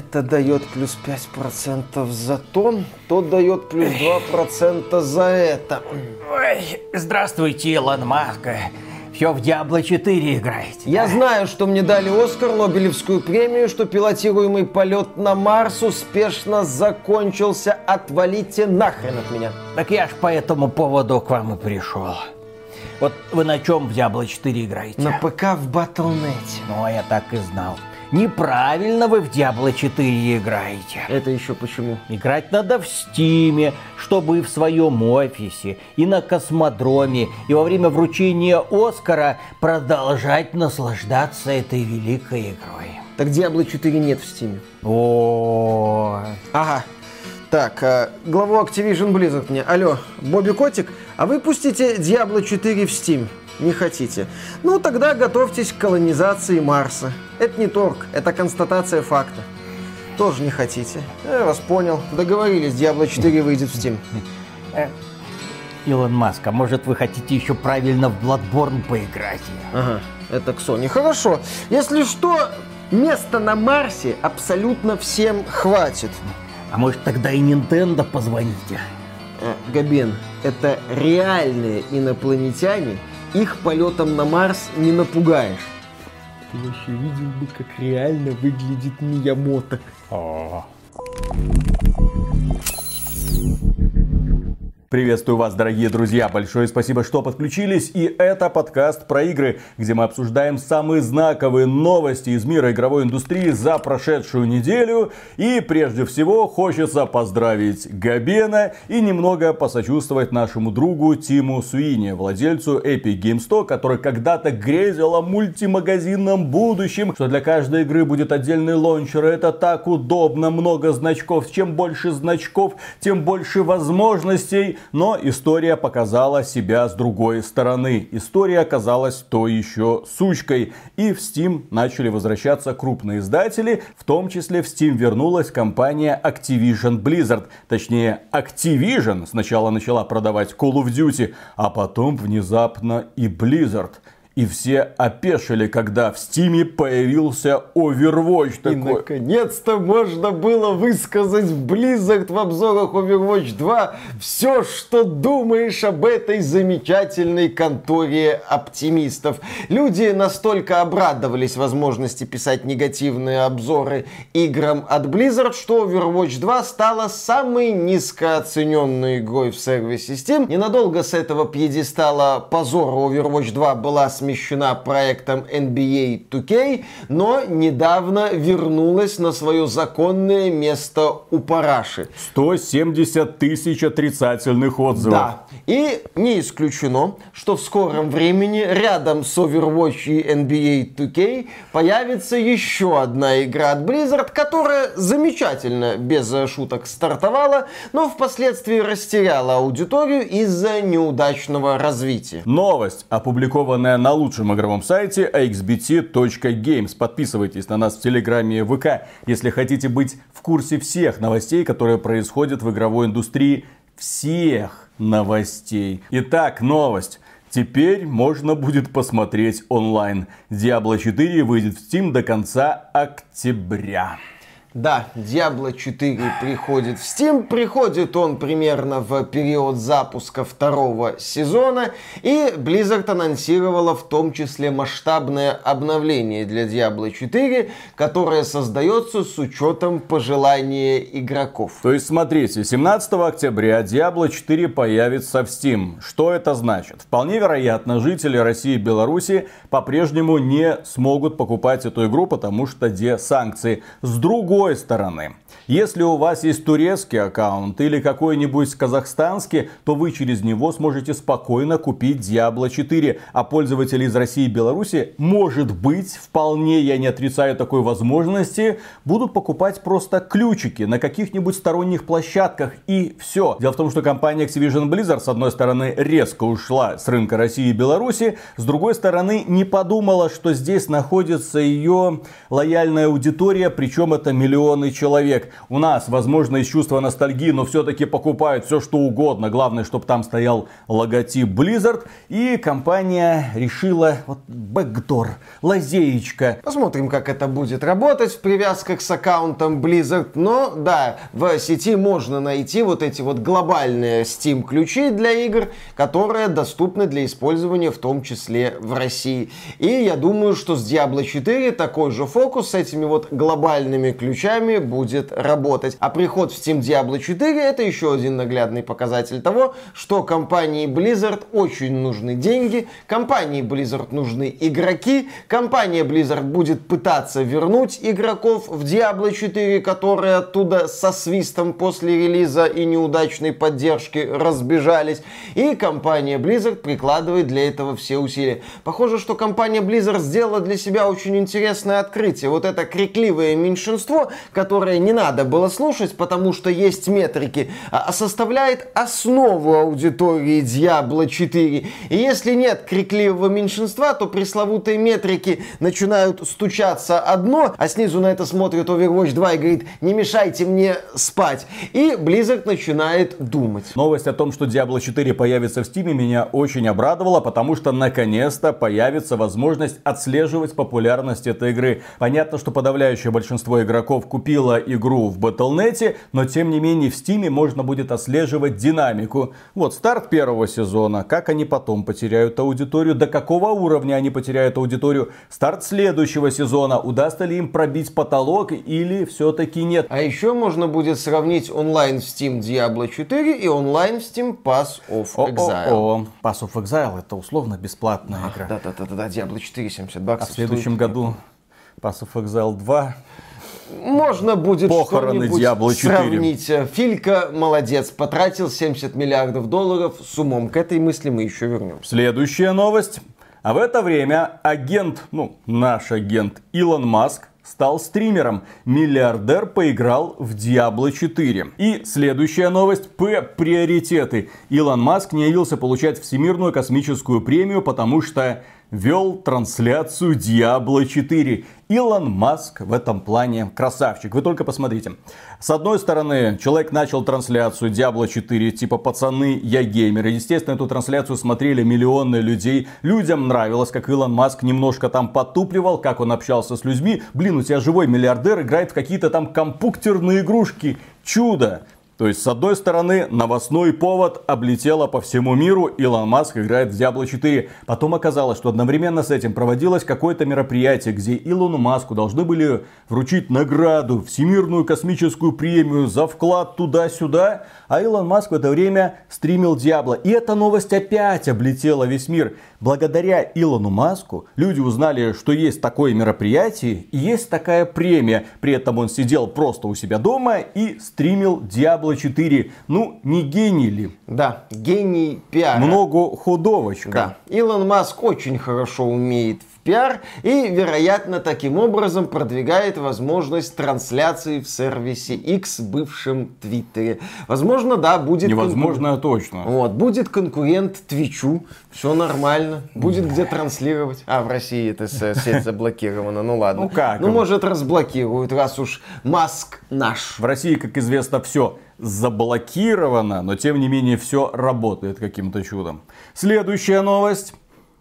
это дает плюс 5% за то, то дает плюс 2% за это. Ой, здравствуйте, Илон Маск. Все в Diablo 4 играете. Я знаю, что мне дали Оскар, Нобелевскую премию, что пилотируемый полет на Марс успешно закончился. Отвалите нахрен от меня. Так я ж по этому поводу к вам и пришел. Вот вы на чем в Diablo 4 играете? На ПК в Батлнете. Ну, а я так и знал. Неправильно вы в Diablo 4 играете. Это еще почему? Играть надо в Стиме, чтобы и в своем офисе, и на космодроме, и во время вручения Оскара продолжать наслаждаться этой великой игрой. Так Diablo 4 нет в Стиме. О, Ага. Так, а, главу Activision Blizzard мне. Алло, Бобби Котик, а вы пустите Diablo 4 в Steam? Не хотите? Ну, тогда готовьтесь к колонизации Марса. Это не торг, это констатация факта. Тоже не хотите? Я вас понял. Договорились, Diablo 4 выйдет в Steam. Илон Маск, а может вы хотите еще правильно в Bloodborne поиграть? Ага, это к Sony. Хорошо. Если что, места на Марсе абсолютно всем хватит. А может тогда и Nintendo позвоните? Э, Габен, это реальные инопланетяне, их полетом на Марс не напугаешь. Ты вообще видел бы, как реально выглядит Миямото. Приветствую вас, дорогие друзья. Большое спасибо, что подключились. И это подкаст про игры, где мы обсуждаем самые знаковые новости из мира игровой индустрии за прошедшую неделю. И прежде всего хочется поздравить Габена и немного посочувствовать нашему другу Тиму Суини, владельцу Epic Game Store, который когда-то грезил о мультимагазинном будущем, что для каждой игры будет отдельный лончер. Это так удобно, много значков. Чем больше значков, тем больше возможностей. Но история показала себя с другой стороны. История оказалась то еще сучкой. И в Steam начали возвращаться крупные издатели. В том числе в Steam вернулась компания Activision Blizzard. Точнее, Activision сначала начала продавать Call of Duty, а потом внезапно и Blizzard. И все опешили, когда в Стиме появился Overwatch. И наконец-то можно было высказать в Blizzard в обзорах Overwatch 2 все, что думаешь об этой замечательной конторе оптимистов. Люди настолько обрадовались возможности писать негативные обзоры играм от Blizzard, что Overwatch 2 стала самой низкооцененной игрой в сервисе Steam. Ненадолго с этого пьедестала позора Overwatch 2 была смещена проектом NBA 2K, но недавно вернулась на свое законное место у параши. 170 тысяч отрицательных отзывов. Да. И не исключено, что в скором времени рядом с Overwatch и NBA 2K появится еще одна игра от Blizzard, которая замечательно, без шуток, стартовала, но впоследствии растеряла аудиторию из-за неудачного развития. Новость, опубликованная на лучшем игровом сайте axbt.games. Подписывайтесь на нас в Телеграме и ВК, если хотите быть в курсе всех новостей, которые происходят в игровой индустрии. Всех новостей. Итак, новость. Теперь можно будет посмотреть онлайн. Diablo 4 выйдет в Steam до конца октября. Да, Diablo 4 приходит в Steam. Приходит он примерно в период запуска второго сезона. И Blizzard анонсировала в том числе масштабное обновление для Diablo 4, которое создается с учетом пожелания игроков. То есть, смотрите, 17 октября Diablo 4 появится в Steam. Что это значит? Вполне вероятно, жители России и Беларуси по-прежнему не смогут покупать эту игру, потому что где санкции. С другой стороны, если у вас есть турецкий аккаунт или какой-нибудь казахстанский, то вы через него сможете спокойно купить Diablo 4. А пользователи из России и Беларуси, может быть, вполне, я не отрицаю такой возможности, будут покупать просто ключики на каких-нибудь сторонних площадках и все. Дело в том, что компания Activision Blizzard, с одной стороны, резко ушла с рынка России и Беларуси, с другой стороны, не подумала, что здесь находится ее лояльная аудитория, причем это миллионы миллионы человек. У нас, возможно, из чувства ностальгии, но все-таки покупают все, что угодно. Главное, чтобы там стоял логотип Blizzard. И компания решила, вот, бэкдор, лазеечка. Посмотрим, как это будет работать в привязках с аккаунтом Blizzard. Но, да, в сети можно найти вот эти вот глобальные Steam ключи для игр, которые доступны для использования в том числе в России. И я думаю, что с Diablo 4 такой же фокус с этими вот глобальными ключами будет работать. А приход в Steam Diablo 4 это еще один наглядный показатель того, что компании Blizzard очень нужны деньги, компании Blizzard нужны игроки, компания Blizzard будет пытаться вернуть игроков в Diablo 4, которые оттуда со свистом после релиза и неудачной поддержки разбежались. И компания Blizzard прикладывает для этого все усилия. Похоже, что компания Blizzard сделала для себя очень интересное открытие. Вот это крикливое меньшинство, которое не надо было слушать, потому что есть метрики, а составляет основу аудитории Diablo 4. И если нет крикливого меньшинства, то пресловутые метрики начинают стучаться одно, а снизу на это смотрит Overwatch 2 и говорит, не мешайте мне спать. И Blizzard начинает думать. Новость о том, что Diablo 4 появится в Steam, меня очень обрадовала, потому что наконец-то появится возможность отслеживать популярность этой игры. Понятно, что подавляющее большинство игроков купило игру в Battle.net, но тем не менее в Steam можно будет отслеживать динамику. Вот старт первого сезона, как они потом потеряют аудиторию, до какого уровня они потеряют аудиторию, старт следующего сезона, удастся ли им пробить потолок или все-таки нет. А еще можно будет сравнить онлайн в Steam Diablo 4 и онлайн в Steam Pass of Exile. О-о-о. Pass of Exile это условно бесплатная игра. Да-да-да, Diablo 4 70 баксов. А в следующем году Pass of Exile 2 Можно будет Похороны Diablo 4. сравнить. Филька молодец, потратил 70 миллиардов долларов с умом. К этой мысли мы еще вернемся. Следующая новость. А в это время агент, ну, наш агент Илон Маск стал стримером. Миллиардер поиграл в Diablo 4. И следующая новость. П. Приоритеты. Илон Маск не явился получать Всемирную космическую премию, потому что вел трансляцию Diablo 4. Илон Маск в этом плане красавчик. Вы только посмотрите. С одной стороны, человек начал трансляцию Diablo 4, типа пацаны, я геймер. И, естественно, эту трансляцию смотрели миллионы людей. Людям нравилось, как Илон Маск немножко там потупливал, как он общался с людьми. Блин, у тебя живой миллиардер играет в какие-то там компьютерные игрушки. Чудо! То есть, с одной стороны, новостной повод облетело по всему миру, Илон Маск играет в Diablo 4. Потом оказалось, что одновременно с этим проводилось какое-то мероприятие, где Илону Маску должны были вручить награду, всемирную космическую премию за вклад туда-сюда. А Илон Маск в это время стримил Diablo. И эта новость опять облетела весь мир. Благодаря Илону Маску люди узнали, что есть такое мероприятие и есть такая премия. При этом он сидел просто у себя дома и стримил Diablo 4. Ну, не гений ли? Да, гений пиара. Много худовочка. Да. Илон Маск очень хорошо умеет пиар и, вероятно, таким образом продвигает возможность трансляции в сервисе X, бывшем Твиттере. Возможно, да, будет... Невозможно, а точно. Вот, будет конкурент Твичу, все нормально, будет где транслировать. А, в России эта сеть заблокирована, ну ладно. Ну как? Ну, может, разблокируют, раз уж Маск наш. В России, как известно, все заблокировано, но тем не менее все работает каким-то чудом. Следующая новость.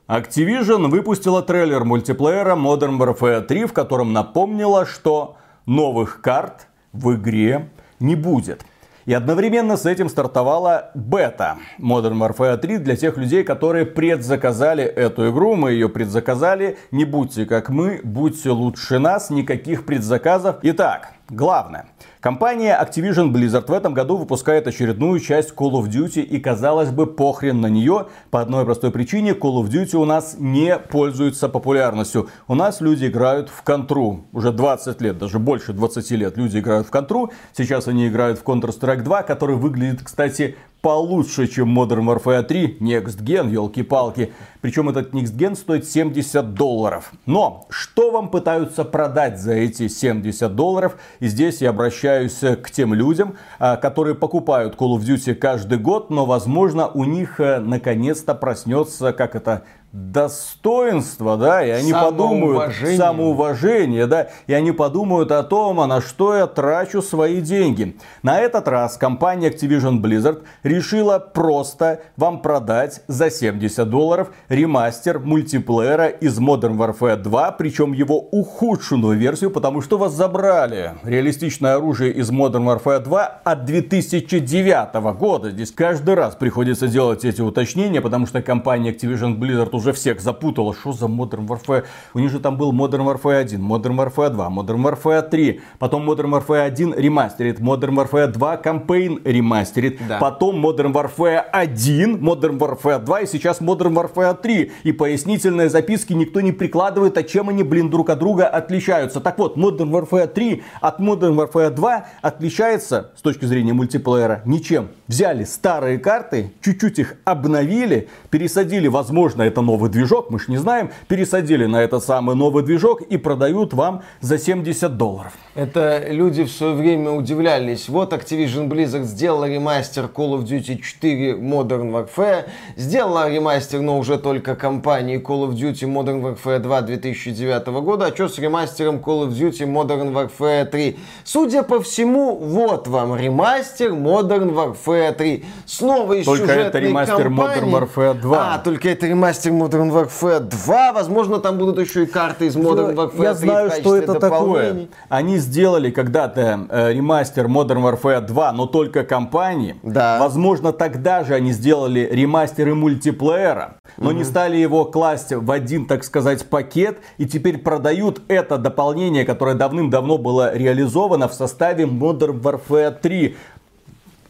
Activision выпустила трейлер мультиплеера Modern Warfare 3, в котором напомнила, что новых карт в игре не будет. И одновременно с этим стартовала бета Modern Warfare 3 для тех людей, которые предзаказали эту игру. Мы ее предзаказали. Не будьте как мы, будьте лучше нас. Никаких предзаказов. Итак, главное. Компания Activision Blizzard в этом году выпускает очередную часть Call of Duty и казалось бы похрен на нее по одной простой причине Call of Duty у нас не пользуется популярностью. У нас люди играют в контру уже 20 лет, даже больше 20 лет люди играют в контру. Сейчас они играют в Counter-Strike 2, который выглядит, кстати, получше, чем Modern Warfare 3, Next Gen, елки-палки. Причем этот Next Gen стоит 70 долларов. Но, что вам пытаются продать за эти 70 долларов? И здесь я обращаюсь к тем людям, а, которые покупают Call of Duty каждый год, но, возможно, у них э, наконец-то проснется, как это, достоинство, да, и они подумают самоуважение, да, и они подумают о том, а на что я трачу свои деньги. На этот раз компания Activision Blizzard решила просто вам продать за 70 долларов ремастер мультиплеера из Modern Warfare 2, причем его ухудшенную версию, потому что вас забрали реалистичное оружие из Modern Warfare 2 от 2009 года. Здесь каждый раз приходится делать эти уточнения, потому что компания Activision Blizzard уже всех запутала. Что за Modern Warfare? У них же там был Modern Warfare 1, Modern Warfare 2, Modern Warfare 3. Потом Modern Warfare 1 ремастерит, Modern Warfare 2 кампейн ремастерит. Да. Потом Modern Warfare 1, Modern Warfare 2 и сейчас Modern Warfare 3. И пояснительные записки никто не прикладывает, а чем они, блин, друг от друга отличаются. Так вот, Modern Warfare 3 от Modern Warfare 2 отличается с точки зрения мультиплеера ничем. Взяли старые карты, чуть-чуть их обновили, пересадили, возможно, это новый движок, мы ж не знаем, пересадили на этот самый новый движок и продают вам за 70 долларов. Это люди в свое время удивлялись. Вот Activision Blizzard сделала ремастер Call of Duty 4 Modern Warfare, сделала ремастер, но уже только компании Call of Duty Modern Warfare 2 2009 года, а что с ремастером Call of Duty Modern Warfare 3? Судя по всему, вот вам ремастер Modern Warfare 3. Снова из только это ремастер кампании. Modern Warfare 2. А, только это ремастер Modern Warfare 2. Возможно, там будут еще и карты из Modern Warfare Я 3 знаю, что это такое. Они сделали когда-то э, ремастер Modern Warfare 2, но только компании. Да. Возможно, тогда же они сделали ремастеры мультиплеера, но угу. не стали его класть в один, так сказать, пакет. И теперь продают это дополнение, которое давным-давно было реализовано в составе Modern Warfare 3.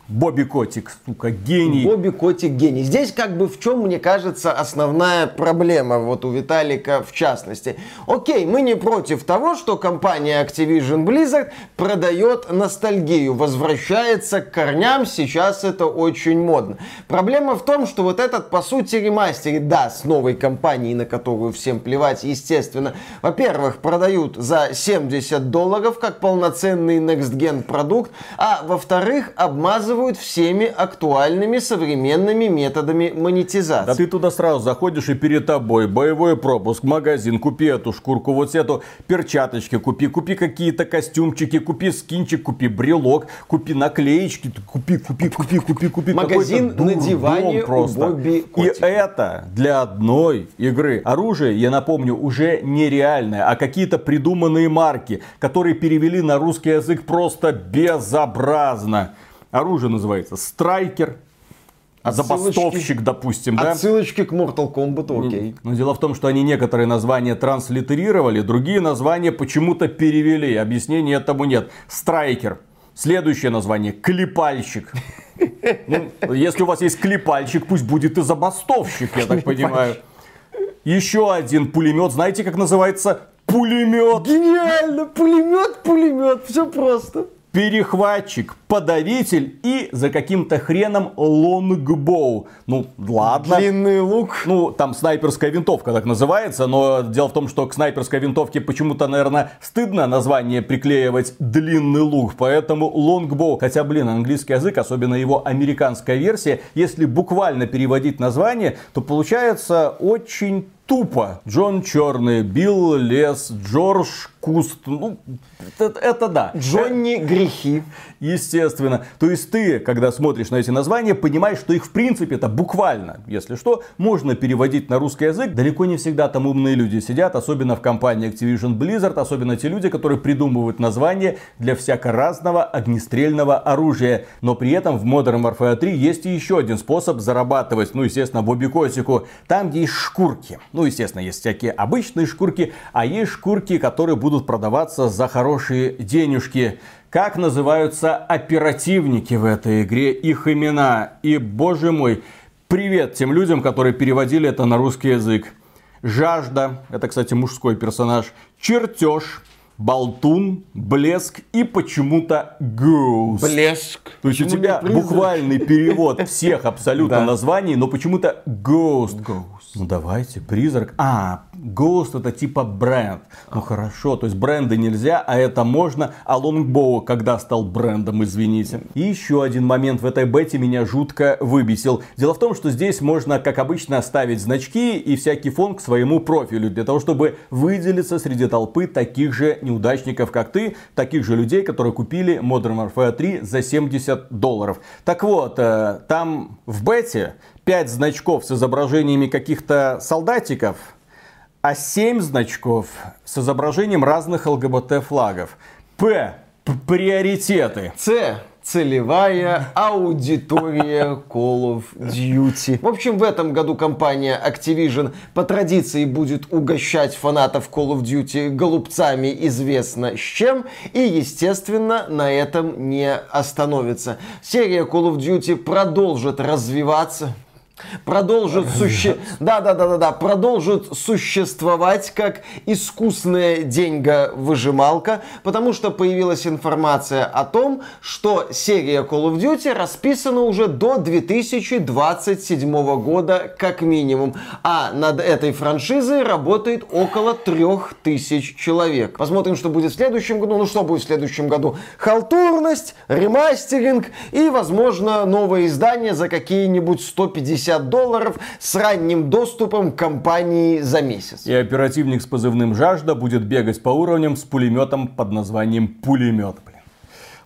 Бобби Котик, сука, гений. Бобби Котик гений. Здесь как бы в чем, мне кажется, основная проблема, вот у Виталика в частности. Окей, мы не против того, что компания Activision Blizzard продает ностальгию, возвращается к корням, сейчас это очень модно. Проблема в том, что вот этот, по сути, ремастер, да, с новой компанией, на которую всем плевать, естественно, во-первых, продают за 70 долларов, как полноценный Next Gen продукт, а во-вторых, обмазывают обманывают всеми актуальными современными методами монетизации. Да ты туда сразу заходишь и перед тобой боевой пропуск, магазин, купи эту шкурку, вот эту перчаточки купи, купи какие-то костюмчики, купи скинчик, купи брелок, купи наклеечки, купи, купи, купи, купи, купи. Магазин на диване просто. у Бобби И это для одной игры. Оружие, я напомню, уже нереальное, а какие-то придуманные марки, которые перевели на русский язык просто безобразно оружие называется страйкер, забастовщик, допустим, да? Отсылочки к Mortal Kombat, окей. Но дело в том, что они некоторые названия транслитерировали, другие названия почему-то перевели. Объяснения этому нет. Страйкер. Следующее название клепальщик. Ну, если у вас есть клепальщик, пусть будет и забастовщик, я так понимаю. Еще один пулемет. Знаете, как называется? Пулемет. Гениально! Пулемет, пулемет. Все просто перехватчик, подавитель и за каким-то хреном longbow. Ну, ладно. Длинный лук. Ну, там снайперская винтовка так называется, но дело в том, что к снайперской винтовке почему-то, наверное, стыдно название приклеивать длинный лук, поэтому longbow. Хотя, блин, английский язык, особенно его американская версия, если буквально переводить название, то получается очень тупо. Джон Черный, Билл Лес, Джордж Куст. Ну, это, это да. Джонни Грехи. Естественно. То есть ты, когда смотришь на эти названия, понимаешь, что их в принципе это буквально, если что, можно переводить на русский язык. Далеко не всегда там умные люди сидят, особенно в компании Activision Blizzard, особенно те люди, которые придумывают названия для всяко разного огнестрельного оружия. Но при этом в Modern Warfare 3 есть и еще один способ зарабатывать, ну, естественно, Бобби Косику. Там есть шкурки. Ну, естественно, есть всякие обычные шкурки, а есть шкурки, которые будут продаваться за хорошие денежки. Как называются оперативники в этой игре, их имена. И, боже мой, привет тем людям, которые переводили это на русский язык. Жажда, это, кстати, мужской персонаж. Чертеж, болтун, блеск и почему-то ghost. Блеск. То есть у тебя буквальный перевод всех абсолютно названий, но почему-то ghost. Ghost. Ну давайте, призрак. А, Ghost это типа бренд. Ну хорошо, то есть бренды нельзя, а это можно. А Longbow когда стал брендом, извините. И еще один момент в этой бете меня жутко выбесил. Дело в том, что здесь можно, как обычно, ставить значки и всякий фон к своему профилю. Для того, чтобы выделиться среди толпы таких же неудачников, как ты. Таких же людей, которые купили Modern Warfare 3 за 70 долларов. Так вот, э, там в бете 5 значков с изображениями каких-то солдатиков, а 7 значков с изображением разных ЛГБТ флагов. П. Приоритеты. С целевая аудитория Call of Duty. В общем, в этом году компания Activision по традиции будет угощать фанатов Call of Duty голубцами известно с чем. И, естественно, на этом не остановится. Серия Call of Duty продолжит развиваться, продолжит суще... да, да, да, да, да, продолжит существовать как искусная деньга-выжималка, потому что появилась информация о том, что серия Call of Duty расписана уже до 2027 года как минимум, а над этой франшизой работает около 3000 человек. Посмотрим, что будет в следующем году. Ну, что будет в следующем году? Халтурность, ремастеринг и, возможно, новое издание за какие-нибудь 150 50 долларов с ранним доступом компании за месяц. И оперативник с позывным «Жажда» будет бегать по уровням с пулеметом под названием «Пулемет».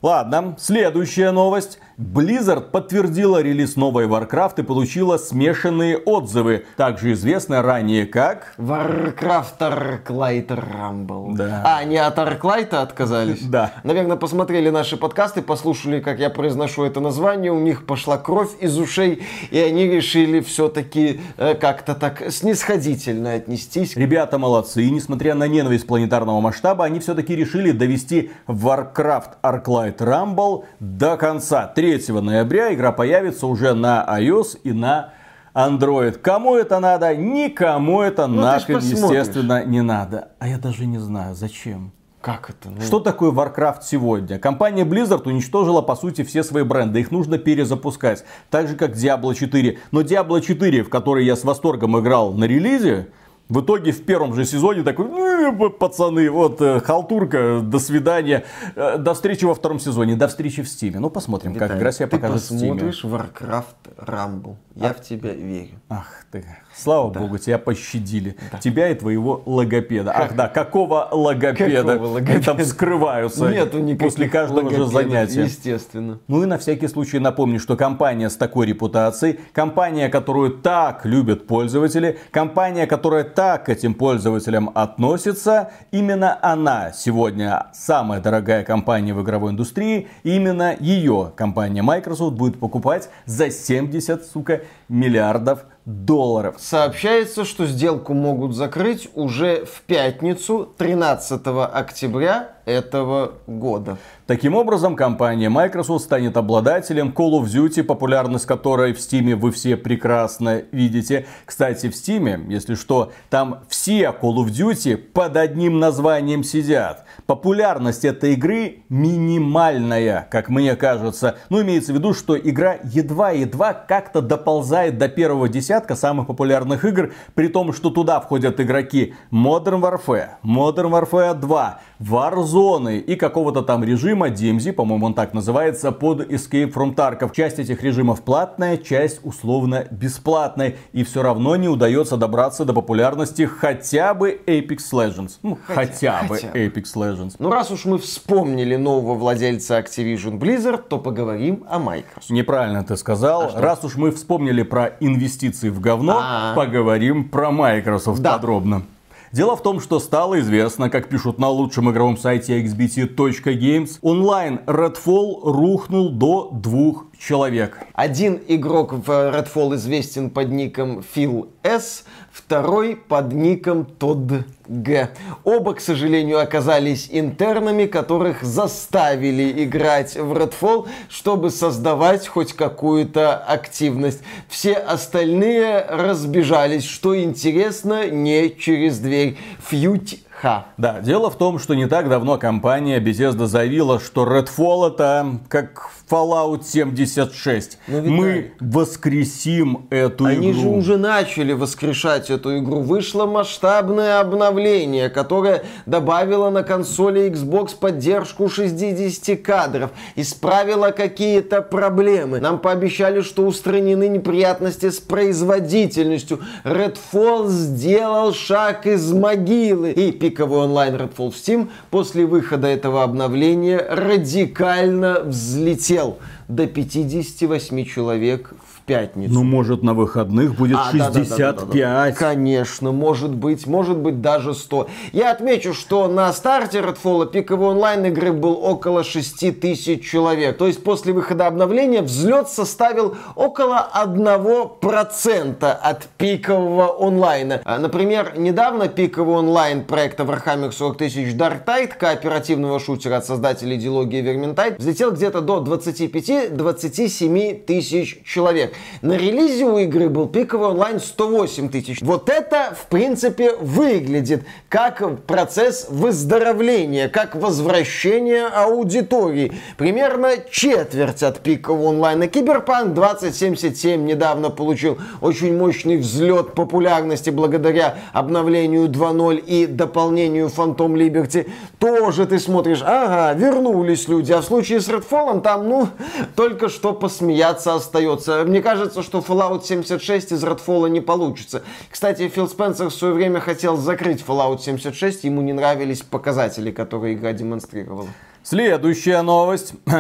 Ладно, следующая новость. Blizzard подтвердила релиз новой Warcraft и получила смешанные отзывы, также известно ранее как... Warcraft Arclight Rumble. Да. А, они от Arclight отказались? Да. Наверное, посмотрели наши подкасты, послушали, как я произношу это название, у них пошла кровь из ушей, и они решили все-таки э, как-то так снисходительно отнестись. Ребята молодцы, и несмотря на ненависть планетарного масштаба, они все-таки решили довести Warcraft Arclight Rumble до конца. 3 ноября игра появится уже на iOS и на Android. Кому это надо? Никому это Ну, нахрен, естественно, не надо. А я даже не знаю, зачем. Как это? Ну, Что такое Warcraft сегодня? Компания Blizzard уничтожила, по сути, все свои бренды. Их нужно перезапускать. Так же, как Diablo 4. Но Diablo 4, в который я с восторгом играл на релизе, в итоге в первом же сезоне такой, «Ну, пацаны, вот э, халтурка, до свидания, Э, до встречи во втором сезоне, до встречи в Стиме. Ну посмотрим, как Виталий, игра себя ты покажет в Стиме. посмотришь Warcraft Rumble. Я в тебя верю. Ах ты, слава богу, тебя пощадили. Тебя и твоего логопеда. Ах да, какого логопеда? Какого логопеда? Там скрываются Нету после каждого же занятия. Естественно. Ну и на всякий случай напомню, что компания с такой репутацией, компания, которую так любят пользователи, компания, которая так к этим пользователям относится, именно она сегодня? Самая дорогая компания в игровой индустрии, и именно ее компания Microsoft будет покупать за 70, сука, миллиардов долларов. Сообщается, что сделку могут закрыть уже в пятницу 13 октября этого года. Таким образом, компания Microsoft станет обладателем Call of Duty, популярность которой в Steam вы все прекрасно видите. Кстати, в Steam, если что, там все Call of Duty под одним названием сидят. Популярность этой игры минимальная, как мне кажется. Ну, имеется в виду, что игра едва-едва как-то доползает до первого десятка самых популярных игр, при том, что туда входят игроки Modern Warfare, Modern Warfare 2, Warzone и какого-то там режима DMZ, по-моему, он так называется, под Escape from Tarkov. Часть этих режимов платная, часть условно бесплатная. И все равно не удается добраться до популярности хотя бы Apex Legends. Ну, хотя, Хотя- хотя бы. Apex Legends. Ну, раз уж мы вспомнили нового владельца Activision Blizzard, то поговорим о Microsoft. Неправильно ты сказал. Раз уж мы вспомнили про инвестиции в говно, А. поговорим про Microsoft Да. подробно. Дело в том, что стало известно, как пишут на лучшем игровом сайте xbt.games, онлайн Redfall рухнул до двух человек. Один игрок в Redfall известен под ником Phil S, второй под ником Todd G. Оба, к сожалению, оказались интернами, которых заставили играть в Redfall, чтобы создавать хоть какую-то активность. Все остальные разбежались, что интересно, не через дверь. Фьють Ха. Да, дело в том, что не так давно компания Bethesda заявила, что Redfall это как Fallout 76. Ну, Виталий. Мы воскресим эту Они игру. же уже начали воскрешать эту игру. Вышло масштабное обновление, которое добавило на консоли Xbox поддержку 60 кадров, исправило какие-то проблемы. Нам пообещали, что устранены неприятности с производительностью. Redfall сделал шаг из могилы. И пиковый онлайн Redfall в Steam после выхода этого обновления радикально взлетел до 58 человек пятницу. Ну, может, на выходных будет А, да, да, да, да, да, да. 65. Конечно, может быть, может быть даже 100. Я отмечу, что на старте Redfall пиковый онлайн игры был около 6 тысяч человек. То есть после выхода обновления взлет составил около 1% от пикового онлайна. А, Например, недавно пиковый онлайн проекта Warhammer 40 тысяч Dark Tide, кооперативного шутера от создателей идеологии Vermintide, взлетел где-то до 25-27 тысяч человек. На релизе у игры был пиковый онлайн 108 тысяч. Вот это, в принципе, выглядит как процесс выздоровления, как возвращение аудитории. Примерно четверть от пикового онлайна. Киберпанк 2077 недавно получил очень мощный взлет популярности благодаря обновлению 2.0 и дополнению Phantom Liberty. Тоже ты смотришь, ага, вернулись люди. А в случае с Redfall там, ну, только что посмеяться остается. Мне кажется, что Fallout 76 из Redfall не получится. Кстати, Фил Спенсер в свое время хотел закрыть Fallout 76, ему не нравились показатели, которые игра демонстрировала. Следующая новость.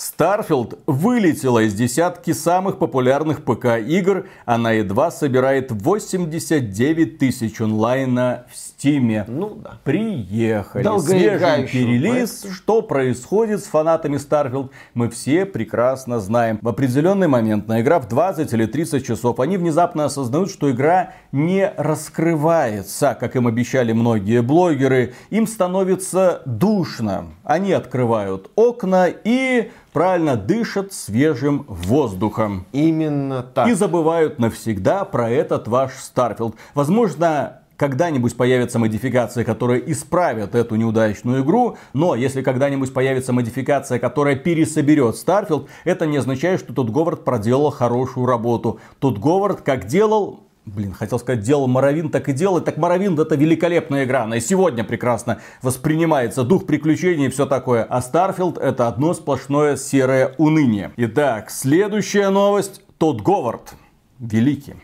Starfield вылетела из десятки самых популярных ПК-игр. Она едва собирает 89 тысяч онлайна в Стиме. Ну да. Приехали. Свеженький релиз. Что происходит с фанатами Starfield, мы все прекрасно знаем. В определенный момент, наиграв 20 или 30 часов, они внезапно осознают, что игра не раскрывается, как им обещали многие блогеры. Им становится душно. Они открывают окна и правильно дышат свежим воздухом. Именно так. И забывают навсегда про этот ваш Starfield. Возможно, когда-нибудь появятся модификации, которые исправят эту неудачную игру, но если когда-нибудь появится модификация, которая пересоберет Starfield, это не означает, что тот Говард проделал хорошую работу. Тот Говард как делал, Блин, хотел сказать, делал Моровин, так и делает. Так Моровин это великолепная игра. Она и сегодня прекрасно воспринимается. Дух приключений и все такое. А Starfield это одно сплошное серое уныние. Итак, следующая новость. Тот Говард. Великий.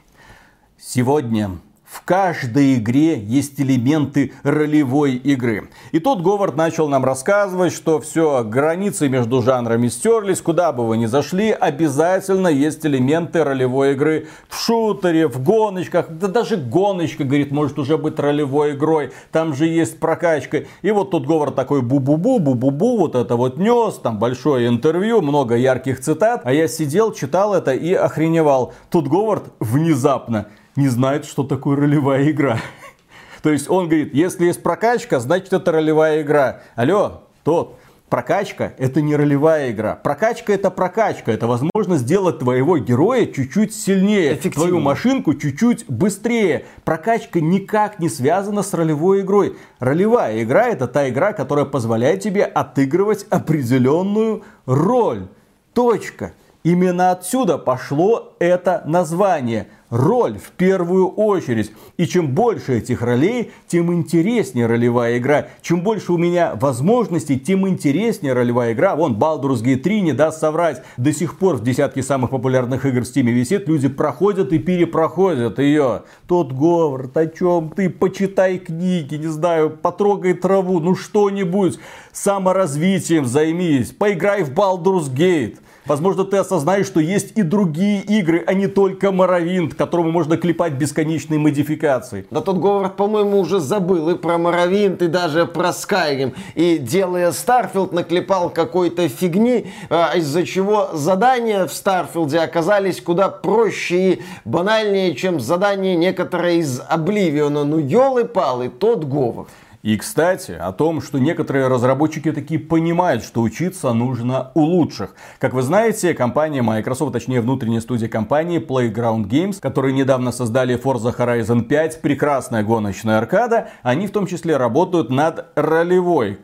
Сегодня в каждой игре есть элементы ролевой игры. И тут Говард начал нам рассказывать, что все, границы между жанрами стерлись, куда бы вы ни зашли, обязательно есть элементы ролевой игры в шутере, в гоночках. Да даже гоночка, говорит, может уже быть ролевой игрой. Там же есть прокачка. И вот тут Говард такой бу-бу-бу, бу-бу-бу, вот это вот нес, там большое интервью, много ярких цитат. А я сидел, читал это и охреневал. Тут Говард внезапно не знает, что такое ролевая игра. То есть он говорит, если есть прокачка, значит это ролевая игра. Алло, тот, прокачка это не ролевая игра. Прокачка это прокачка. Это возможность сделать твоего героя чуть-чуть сильнее. Твою машинку чуть-чуть быстрее. Прокачка никак не связана с ролевой игрой. Ролевая игра это та игра, которая позволяет тебе отыгрывать определенную роль. Точка. Именно отсюда пошло это название. Роль в первую очередь. И чем больше этих ролей, тем интереснее ролевая игра. Чем больше у меня возможностей, тем интереснее ролевая игра. Вон Baldur's Gate 3 не даст соврать. До сих пор в десятке самых популярных игр в Steam висит. Люди проходят и перепроходят ее. Тот Говард, о чем ты? Почитай книги, не знаю, потрогай траву, ну что-нибудь. Саморазвитием займись. Поиграй в Baldur's Gate. Возможно, ты осознаешь, что есть и другие игры, а не только Morrowind, которому можно клепать бесконечные модификации. Да Тодд Говард, по-моему, уже забыл и про Morrowind, и даже про Skyrim. И делая Starfield, наклепал какой-то фигни, а, из-за чего задания в Старфилде оказались куда проще и банальнее, чем задания некоторые из Обливиона. Ну, елы-палы, Тодд Говард. И, кстати, о том, что некоторые разработчики такие понимают, что учиться нужно у лучших. Как вы знаете, компания Microsoft, точнее внутренняя студия компании Playground Games, которые недавно создали Forza Horizon 5, прекрасная гоночная аркада, они в том числе работают над ролевой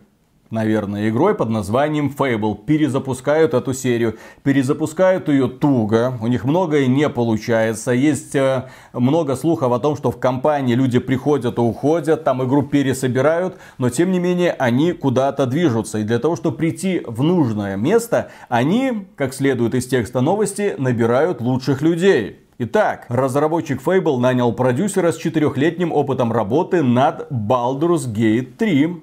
наверное, игрой под названием Fable. Перезапускают эту серию. Перезапускают ее туго. У них многое не получается. Есть э, много слухов о том, что в компании люди приходят и уходят, там игру пересобирают, но тем не менее они куда-то движутся. И для того, чтобы прийти в нужное место, они, как следует из текста новости, набирают лучших людей. Итак, разработчик Fable нанял продюсера с четырехлетним опытом работы над Baldur's Gate 3.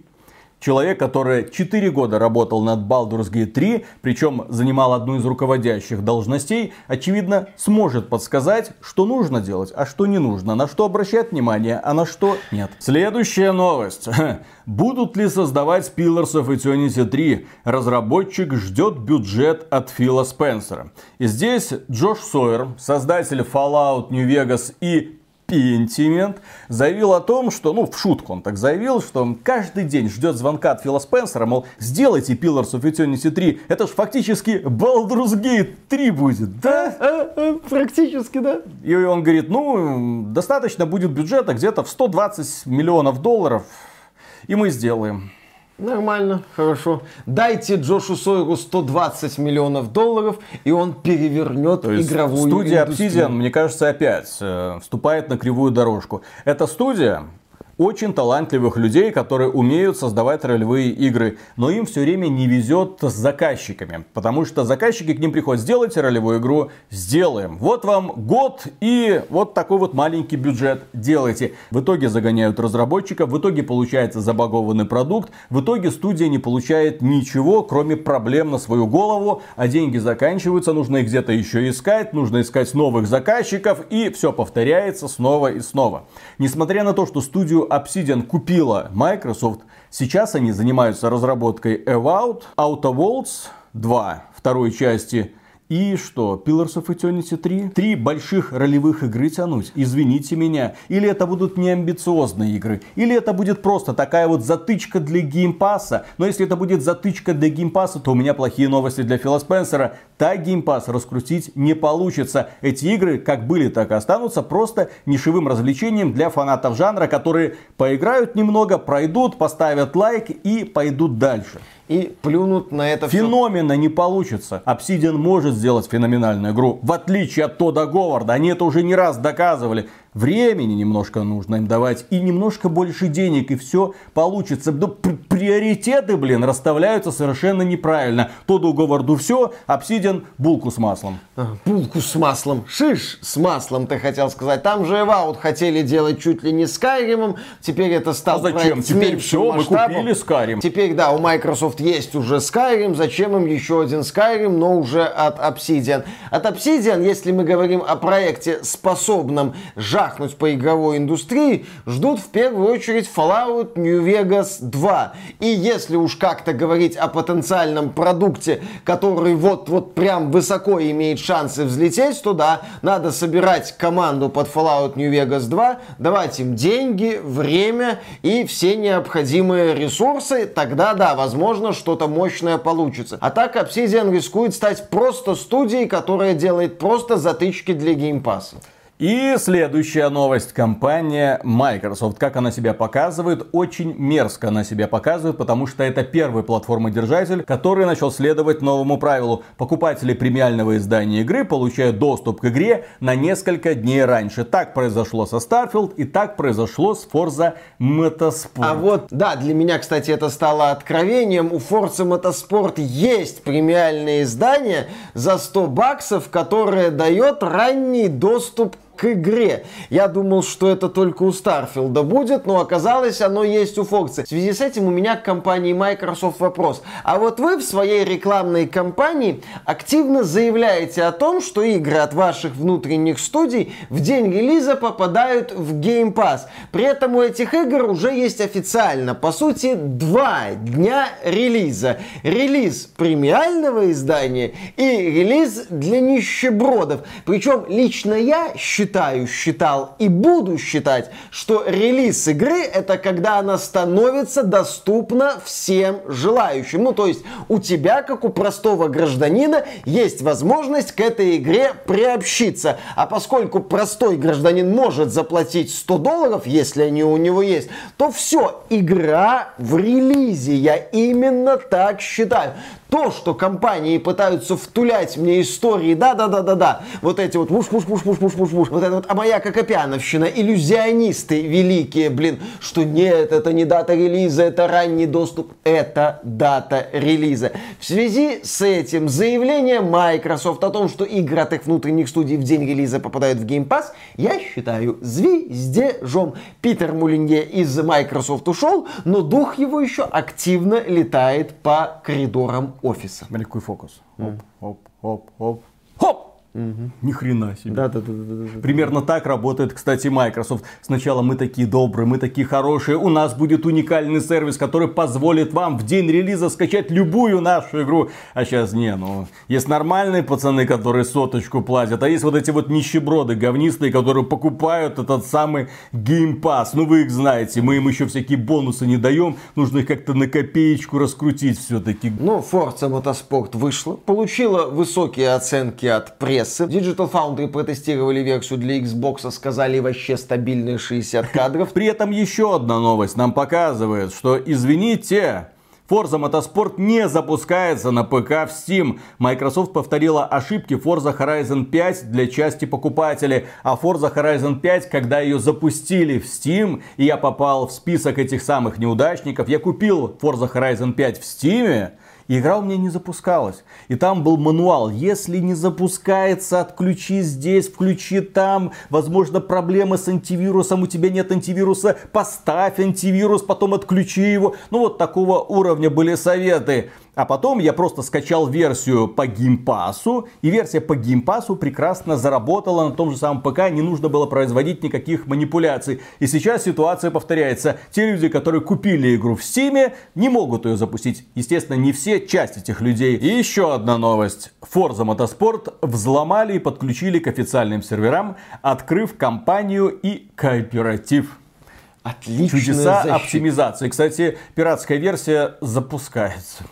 Человек, который 4 года работал над Baldur's Gate 3, причем занимал одну из руководящих должностей, очевидно, сможет подсказать, что нужно делать, а что не нужно, на что обращать внимание, а на что нет. Следующая новость. Будут ли создавать Pillars of Eternity 3? Разработчик ждет бюджет от Фила Спенсера. И здесь Джош Сойер, создатель Fallout New Vegas и Пентимент заявил о том, что, ну, в шутку он так заявил, что он каждый день ждет звонка от Фила Спенсера, мол, сделайте Pillars of Eternity 3, это ж фактически Baldur's Gate 3 будет, да? А, а, практически, да. И он говорит, ну, достаточно будет бюджета где-то в 120 миллионов долларов, и мы сделаем. Нормально, хорошо. Дайте Джошу Сойеру 120 миллионов долларов, и он перевернет То есть игровую студия индустрию. Obsidian, мне кажется, опять э, вступает на кривую дорожку. Эта студия, очень талантливых людей, которые умеют создавать ролевые игры, но им все время не везет с заказчиками, потому что заказчики к ним приходят, сделайте ролевую игру, сделаем. Вот вам год и вот такой вот маленький бюджет делайте. В итоге загоняют разработчиков, в итоге получается забагованный продукт, в итоге студия не получает ничего, кроме проблем на свою голову, а деньги заканчиваются, нужно их где-то еще искать, нужно искать новых заказчиков и все повторяется снова и снова. Несмотря на то, что студию Obsidian купила Microsoft, сейчас они занимаются разработкой Avowed, Outer Worlds 2, второй части, и что, Pillars of Eternity 3? Три больших ролевых игры тянуть? Извините меня. Или это будут неамбициозные игры? Или это будет просто такая вот затычка для геймпаса? Но если это будет затычка для геймпаса, то у меня плохие новости для Фила Спенсера. Так геймпас раскрутить не получится. Эти игры как были, так и останутся просто нишевым развлечением для фанатов жанра, которые поиграют немного, пройдут, поставят лайк и пойдут дальше и плюнут на это Феномена все. не получится. Obsidian может сделать феноменальную игру. В отличие от Тода Говарда. Они это уже не раз доказывали. Времени немножко нужно им давать и немножко больше денег, и все получится. Но приоритеты, блин, расставляются совершенно неправильно. Тоду Говарду все, Обсидиан булку с маслом. А, булку с маслом. Шиш с маслом, ты хотел сказать. Там же Эваут хотели делать чуть ли не Скайримом. Теперь это стало а зачем? Теперь все, масштабом. мы купили Skyrim. Теперь, да, у Microsoft есть уже Skyrim. Зачем им еще один Skyrim, но уже от Obsidian. От Obsidian, если мы говорим о проекте, способном жать шахнуть по игровой индустрии, ждут в первую очередь Fallout New Vegas 2. И если уж как-то говорить о потенциальном продукте, который вот-вот прям высоко имеет шансы взлететь, то да, надо собирать команду под Fallout New Vegas 2, давать им деньги, время и все необходимые ресурсы, тогда да, возможно, что-то мощное получится. А так Obsidian рискует стать просто студией, которая делает просто затычки для геймпаса. И следующая новость. Компания Microsoft. Как она себя показывает? Очень мерзко она себя показывает, потому что это первый платформодержатель, который начал следовать новому правилу. Покупатели премиального издания игры получают доступ к игре на несколько дней раньше. Так произошло со Starfield и так произошло с Forza Motorsport. А вот, да, для меня, кстати, это стало откровением. У Forza Motorsport есть премиальное издание за 100 баксов, которое дает ранний доступ к игре. Я думал, что это только у Старфилда будет, но оказалось, оно есть у Фокса. В связи с этим у меня к компании Microsoft вопрос. А вот вы в своей рекламной кампании активно заявляете о том, что игры от ваших внутренних студий в день релиза попадают в Game Pass. При этом у этих игр уже есть официально, по сути, два дня релиза. Релиз премиального издания и релиз для нищебродов. Причем лично я считаю, считаю, считал и буду считать, что релиз игры это когда она становится доступна всем желающим. Ну, то есть у тебя, как у простого гражданина, есть возможность к этой игре приобщиться. А поскольку простой гражданин может заплатить 100 долларов, если они у него есть, то все, игра в релизе. Я именно так считаю то, что компании пытаются втулять мне истории, да-да-да-да-да, вот эти вот муш-муш-муш-муш-муш-муш, вот это вот, а моя Кокопяновщина, иллюзионисты великие, блин, что нет, это не дата релиза, это ранний доступ, это дата релиза. В связи с этим заявление Microsoft о том, что игры от их внутренних студий в день релиза попадают в Game Pass, я считаю звездежом. Питер Мулинье из Microsoft ушел, но дух его еще активно летает по коридорам офиса. Смотри, какой фокус. Оп, оп, оп, оп. Хоп! Угу. Ни хрена себе. Да, да, да, да, да. Примерно так работает, кстати, Microsoft. Сначала мы такие добрые, мы такие хорошие. У нас будет уникальный сервис, который позволит вам в день релиза скачать любую нашу игру. А сейчас не, ну, есть нормальные пацаны, которые соточку платят, а есть вот эти вот нищеброды говнистые, которые покупают этот самый Game Pass. Ну, вы их знаете, мы им еще всякие бонусы не даем. Нужно их как-то на копеечку раскрутить все-таки. Ну, Forza Motorsport вышла, получила высокие оценки от прессы прессы. Digital Foundry протестировали версию для Xbox, сказали вообще стабильные 60 кадров. При этом еще одна новость нам показывает, что, извините, Forza Motorsport не запускается на ПК в Steam. Microsoft повторила ошибки Forza Horizon 5 для части покупателей. А Forza Horizon 5, когда ее запустили в Steam, и я попал в список этих самых неудачников, я купил Forza Horizon 5 в Steam, и игра у меня не запускалась. И там был мануал. Если не запускается, отключи здесь, включи там. Возможно, проблемы с антивирусом. У тебя нет антивируса. Поставь антивирус, потом отключи его. Ну вот такого уровня были советы. А потом я просто скачал версию по геймпасу, и версия по геймпасу прекрасно заработала на том же самом ПК, не нужно было производить никаких манипуляций. И сейчас ситуация повторяется. Те люди, которые купили игру в Steam, не могут ее запустить. Естественно, не все, часть этих людей. И еще одна новость. Forza Motorsport взломали и подключили к официальным серверам, открыв компанию и кооператив. Отличная Чудеса защита. оптимизации. Кстати, пиратская версия запускается.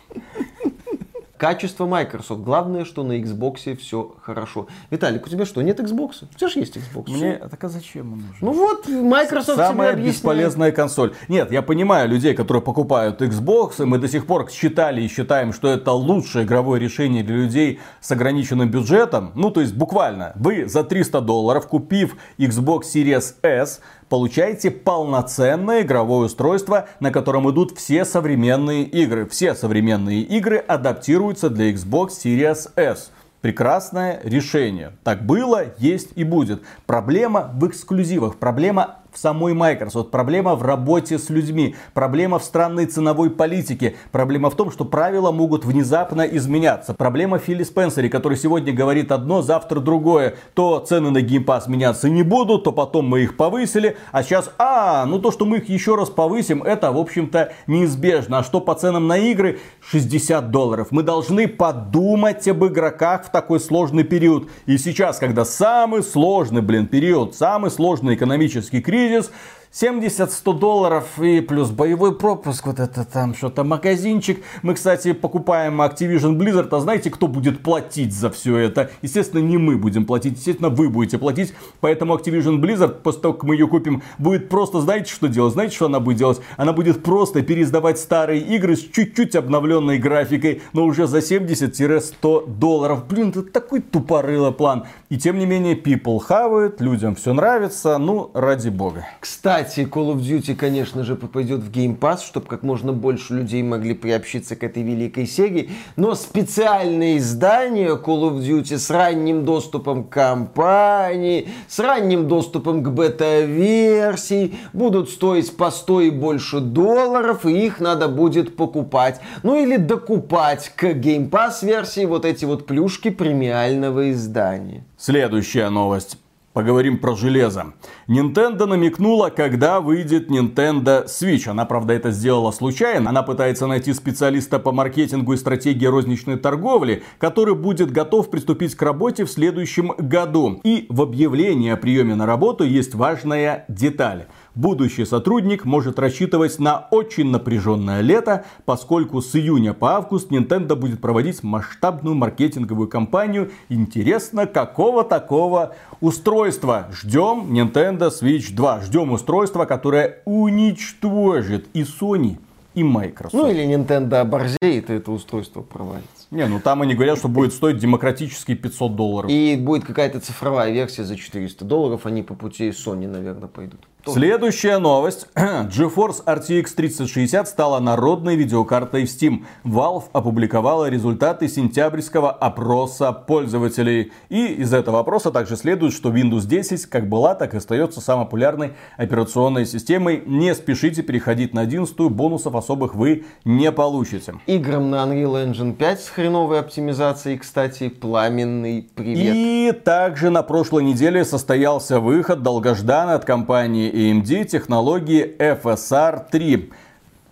Качество Microsoft. Главное, что на Xbox все хорошо. Виталик, у тебя что, нет Xbox? У тебя же есть Xbox. Мне так а зачем он нужен? Ну вот, Microsoft Самая бесполезная консоль. Нет, я понимаю людей, которые покупают Xbox, и мы до сих пор считали и считаем, что это лучшее игровое решение для людей с ограниченным бюджетом. Ну, то есть, буквально, вы за 300 долларов, купив Xbox Series S, получаете полноценное игровое устройство, на котором идут все современные игры. Все современные игры адаптируются для Xbox Series S. Прекрасное решение. Так было, есть и будет. Проблема в эксклюзивах. Проблема в самой Microsoft, проблема в работе с людьми, проблема в странной ценовой политике, проблема в том, что правила могут внезапно изменяться, проблема в Филе Спенсере, который сегодня говорит одно, завтра другое, то цены на Game меняться не будут, то потом мы их повысили, а сейчас, а, ну то, что мы их еще раз повысим, это, в общем-то, неизбежно. А что по ценам на игры? 60 долларов. Мы должны подумать об игроках в такой сложный период. И сейчас, когда самый сложный, блин, период, самый сложный экономический кризис, кризис, 70-100 долларов и плюс боевой пропуск, вот это там что-то магазинчик. Мы, кстати, покупаем Activision Blizzard, а знаете, кто будет платить за все это? Естественно, не мы будем платить, естественно, вы будете платить. Поэтому Activision Blizzard, после того, как мы ее купим, будет просто, знаете, что делать? Знаете, что она будет делать? Она будет просто переиздавать старые игры с чуть-чуть обновленной графикой, но уже за 70-100 долларов. Блин, это такой тупорылый план. И тем не менее, people хавают, людям все нравится, ну, ради бога. Кстати, Call of Duty, конечно же, попадет в Game Pass, чтобы как можно больше людей могли приобщиться к этой великой серии. Но специальные издания Call of Duty с ранним доступом к компании, с ранним доступом к бета-версии будут стоить по 100 и больше долларов, и их надо будет покупать. Ну или докупать к Game Pass версии вот эти вот плюшки премиального издания. Следующая новость. Поговорим про железо. Nintendo намекнула, когда выйдет Nintendo Switch. Она, правда, это сделала случайно. Она пытается найти специалиста по маркетингу и стратегии розничной торговли, который будет готов приступить к работе в следующем году. И в объявлении о приеме на работу есть важная деталь будущий сотрудник может рассчитывать на очень напряженное лето, поскольку с июня по август Nintendo будет проводить масштабную маркетинговую кампанию. Интересно, какого такого устройства? Ждем Nintendo Switch 2. Ждем устройства, которое уничтожит и Sony, и Microsoft. Ну или Nintendo оборзеет и это устройство провалится. Не, ну там они говорят, что будет стоить демократические 500 долларов. И будет какая-то цифровая версия за 400 долларов, они по пути Sony, наверное, пойдут. Следующая новость. GeForce RTX 3060 стала народной видеокартой в Steam. Valve опубликовала результаты сентябрьского опроса пользователей. И из этого опроса также следует, что Windows 10 как была, так и остается самой популярной операционной системой. Не спешите переходить на 11, бонусов особых вы не получите. Играм на Unreal Engine 5 с хреновой оптимизацией, кстати, пламенный привет. И также на прошлой неделе состоялся выход долгожданный от компании AMD технологии FSR 3.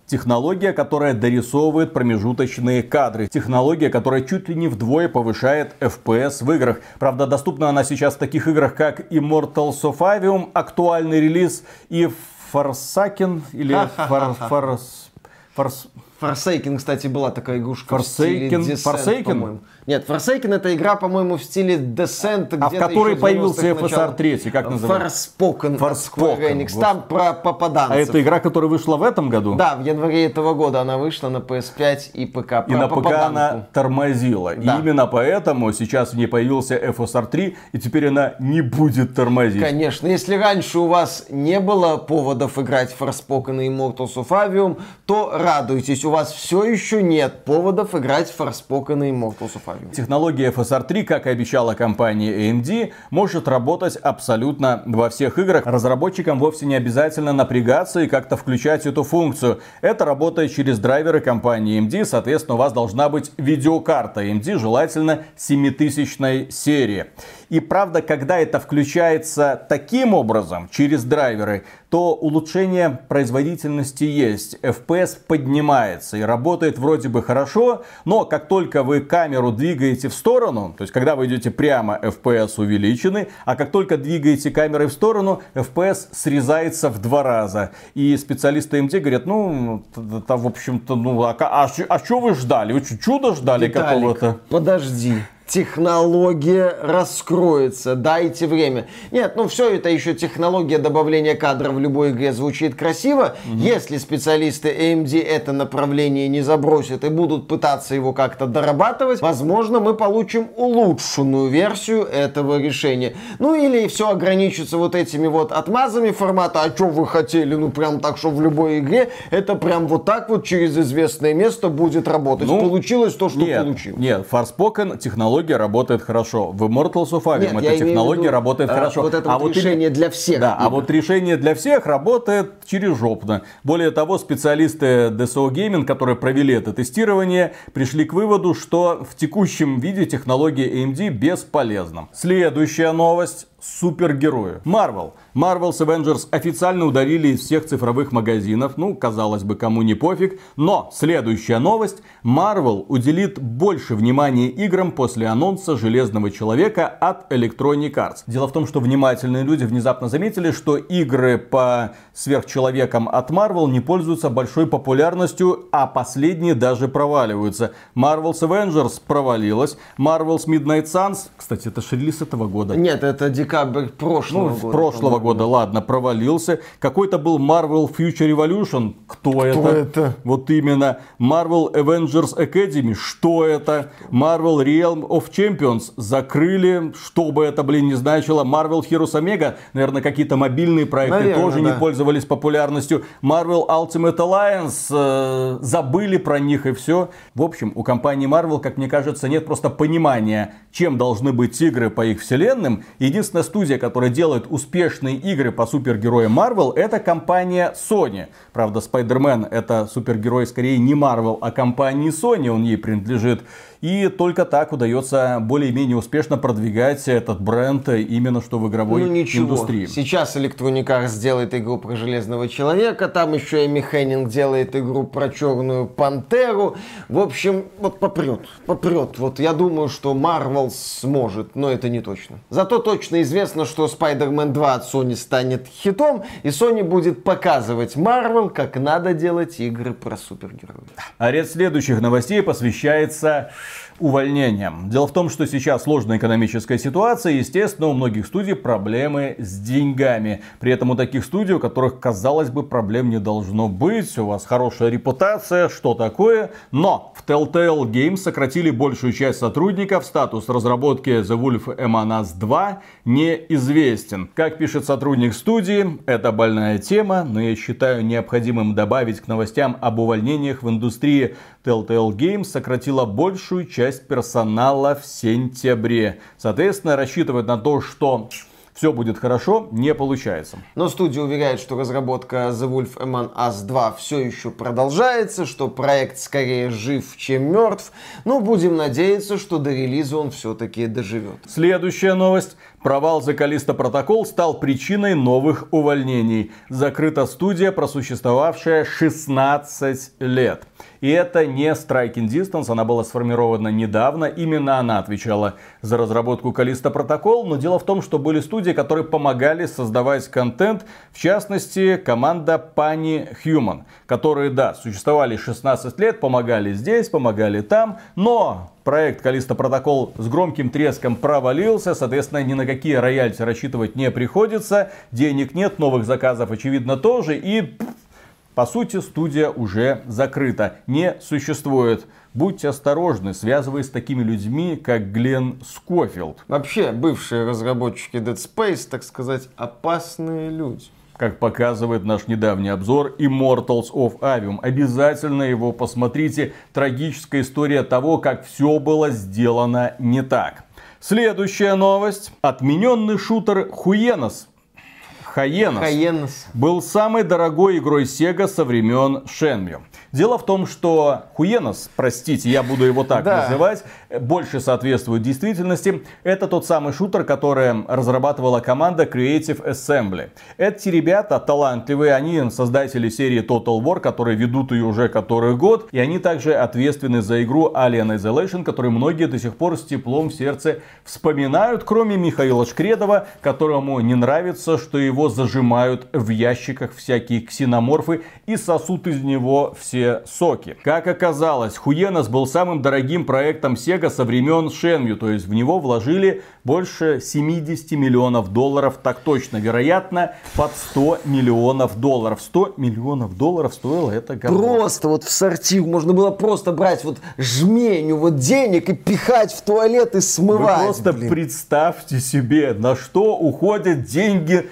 Технология, которая дорисовывает промежуточные кадры. Технология, которая чуть ли не вдвое повышает FPS в играх. Правда, доступна она сейчас в таких играх, как Immortals of Avium, актуальный релиз, и Forsaken, или Форс... Форс... Forsaken, кстати, была такая игрушка Forsaken, в стиле Descent, Forsaken? Нет, Forsaken это игра, по-моему, в стиле Descent. А в которой появился FSR 3, как называется? Forspoken. Forspoken. Там про попаданцев. А это игра, которая вышла в этом году? Да, в январе этого года она вышла на PS5 и ПК. И на ПК она тормозила. И именно поэтому сейчас в ней появился FSR 3, и теперь она не будет тормозить. Конечно, если раньше у вас не было поводов играть в Forspoken и Immortals of Avium, то радуйтесь, у вас все еще нет поводов играть в Forspoken и Immortals of Avium. Технология FSR 3, как и обещала компания AMD, может работать абсолютно во всех играх. Разработчикам вовсе не обязательно напрягаться и как-то включать эту функцию. Это работает через драйверы компании AMD, соответственно, у вас должна быть видеокарта AMD, желательно 7000 серии. И правда, когда это включается таким образом, через драйверы, то улучшение производительности есть. FPS поднимается и работает вроде бы хорошо, но как только вы камеру двигаете в сторону, то есть когда вы идете прямо, FPS увеличены, а как только двигаете камерой в сторону, FPS срезается в два раза. И специалисты МД говорят, ну, это, в общем-то, ну, а, а, а что вы ждали? Вы что, чудо ждали какого-то? подожди технология раскроется, дайте время. Нет, ну все это еще технология добавления кадров в любой игре звучит красиво. Угу. Если специалисты AMD это направление не забросят и будут пытаться его как-то дорабатывать, возможно, мы получим улучшенную версию этого решения. Ну или все ограничится вот этими вот отмазами формата, а что вы хотели, ну прям так, что в любой игре это прям вот так вот через известное место будет работать. Ну, Получилось то, что нет, получилось. Нет, Forspoken технология технология работает хорошо. В Immortals of Avium эта технология виду, работает а, хорошо. Вот это а вот решение для всех. Да, а вот решение для всех работает через жопно. Более того, специалисты DSO Gaming, которые провели это тестирование, пришли к выводу, что в текущем виде технология AMD бесполезна. Следующая новость супергерои. Marvel. Marvel's Avengers официально удалили из всех цифровых магазинов. Ну, казалось бы, кому не пофиг. Но следующая новость. Marvel уделит больше внимания играм после анонса Железного Человека от Electronic Arts. Дело в том, что внимательные люди внезапно заметили, что игры по сверхчеловекам от Marvel не пользуются большой популярностью, а последние даже проваливаются. Marvel's Avengers провалилась. Marvel's Midnight Suns, кстати, это же релиз этого года. Нет, это декабрь прошлого ну, года. прошлого года, ладно, провалился. Какой-то был Marvel Future Revolution. Кто, Кто это? это? Вот именно. Marvel Avengers Academy. Что это? Marvel Realm of Champions. Закрыли. Что бы это, блин, не значило. Marvel Heroes Omega. Наверное, какие-то мобильные проекты Наверное, тоже да. не пользовались популярностью. Marvel Ultimate Alliance. Э, забыли про них и все. В общем, у компании Marvel, как мне кажется, нет просто понимания, чем должны быть игры по их вселенным. Единственное, единственная студия, которая делает успешные игры по супергероям Marvel, это компания Sony. Правда, Spider-Man это супергерой скорее не Marvel, а компании Sony, он ей принадлежит. И только так удается более-менее успешно продвигать этот бренд именно что в игровой ну, ничего. индустрии. Сейчас Electronic Arts сделает игру про Железного Человека, там еще Эми Хеннинг делает игру про Черную Пантеру. В общем, вот попрет, попрет. Вот я думаю, что Marvel сможет, но это не точно. Зато точно известно, что Spider-Man 2 от Sony станет хитом, и Sony будет показывать Marvel, как надо делать игры про супергероев. А ряд следующих новостей посвящается увольнениям. Дело в том, что сейчас сложная экономическая ситуация, естественно, у многих студий проблемы с деньгами. При этом у таких студий, у которых, казалось бы, проблем не должно быть, у вас хорошая репутация, что такое. Но в Telltale Games сократили большую часть сотрудников, статус разработки The Wolf Among Us 2 неизвестен. Как пишет сотрудник студии, это больная тема, но я считаю необходимым добавить к новостям об увольнениях в индустрии Telltale Games сократила большую часть персонала в сентябре. Соответственно, рассчитывать на то, что все будет хорошо, не получается. Но студия уверяет, что разработка The Wolf Among Us 2 все еще продолжается, что проект скорее жив, чем мертв. Но будем надеяться, что до релиза он все-таки доживет. Следующая новость. Провал The Callisto Protocol стал причиной новых увольнений. Закрыта студия, просуществовавшая 16 лет. И это не Striking Distance, она была сформирована недавно. Именно она отвечала за разработку Callisto Protocol. Но дело в том, что были студии, которые помогали создавать контент. В частности, команда Pani Human, которые, да, существовали 16 лет, помогали здесь, помогали там. Но проект Callisto Protocol с громким треском провалился, соответственно, ни на какие рояльти рассчитывать не приходится, денег нет, новых заказов, очевидно, тоже, и по сути, студия уже закрыта, не существует. Будьте осторожны, связываясь с такими людьми, как Глен Скофилд. Вообще, бывшие разработчики Dead Space, так сказать, опасные люди. Как показывает наш недавний обзор Immortals of Avium. Обязательно его посмотрите. Трагическая история того, как все было сделано не так. Следующая новость. Отмененный шутер Хуенос Хаенос, Хаенос был самой дорогой игрой Sega со времен Shenmue. Дело в том, что Хуенос, простите, я буду его так да. называть, больше соответствует действительности. Это тот самый шутер, который разрабатывала команда Creative Assembly. Эти ребята талантливые, они создатели серии Total War, которые ведут ее уже который год. И они также ответственны за игру Alien Isolation, которую многие до сих пор с теплом в сердце вспоминают, кроме Михаила Шкредова, которому не нравится, что его зажимают в ящиках всякие ксеноморфы и сосут из него все соки. Как оказалось, Хуенос был самым дорогим проектом Sega со времен Shenmue, то есть в него вложили больше 70 миллионов долларов, так точно, вероятно, под 100 миллионов долларов. 100 миллионов долларов стоило это говно. Просто вот в сортир можно было просто брать вот жменю вот денег и пихать в туалет и смывать. Вы просто блин. представьте себе, на что уходят деньги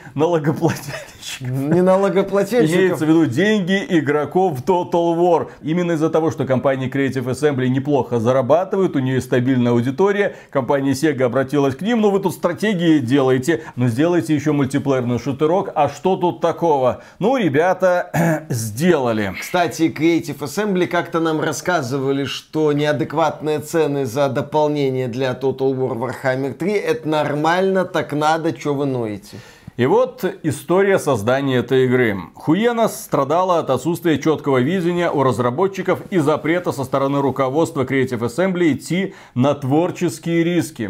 налогоплательщиков не налогоплательщиков. Имеется в виду деньги игроков Total War. Именно из-за того, что компания Creative Assembly неплохо зарабатывает, у нее стабильная аудитория, компания Sega обратилась к ним, ну вы тут стратегии делаете, но сделайте еще мультиплеерный шутерок, а что тут такого? Ну, ребята, сделали. Кстати, Creative Assembly как-то нам рассказывали, что неадекватные цены за дополнение для Total War Warhammer 3 это нормально, так надо, что вы ноете. И вот история создания этой игры. Хуена страдала от отсутствия четкого видения у разработчиков и запрета со стороны руководства Creative Assembly идти на творческие риски.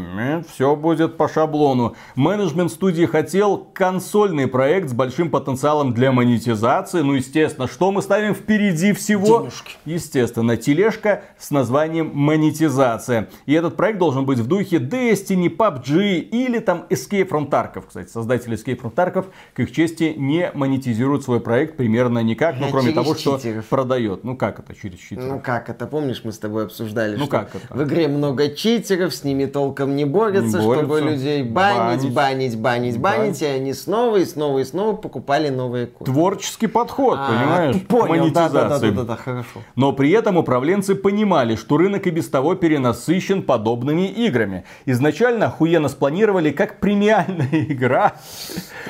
Все будет по шаблону. Менеджмент студии хотел консольный проект с большим потенциалом для монетизации. Ну, естественно, что мы ставим впереди всего? Денежки. Естественно, тележка с названием монетизация. И этот проект должен быть в духе Destiny, PUBG или там Escape from Tarkov. Кстати, создатели Escape from Tarkov, к их чести, не монетизируют свой проект примерно никак, ну, кроме того, что читеров. продает. Ну, как это через читеров? Ну, как это? Помнишь, мы с тобой обсуждали, ну, что как это? в игре много читеров, с ними толком не борются, не борются. чтобы людей банить, банить, банить, банить, банить, и они снова и снова и снова покупали новые коды. Творческий подход, а, понимаешь? Понял, монетизации. Да, да, да, да, да, хорошо. Но при этом управленцы понимали, что рынок и без того перенасыщен подобными играми. Изначально Хуена спланировали как премиальная игра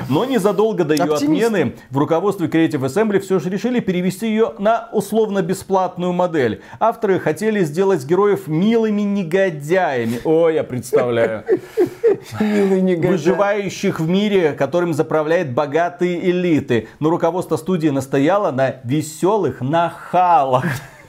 Но незадолго до ее Оптимист. отмены в руководстве Creative Assembly все же решили перевести ее на условно-бесплатную модель. Авторы хотели сделать героев милыми негодяями. О, я представляю. Выживающих в мире, которым заправляет богатые элиты. Но руководство студии настояло на веселых нахалах.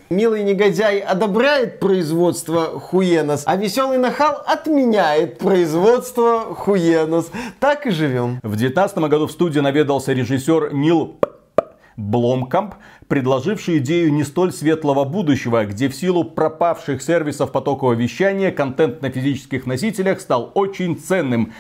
Милый негодяй одобряет производство Хуенос, а веселый нахал отменяет производство Хуенос. Так и живем. В 2019 году в студии наведался режиссер Нил Бломкамп, предложивший идею не столь светлого будущего, где в силу пропавших сервисов потокового вещания контент на физических носителях стал очень ценным.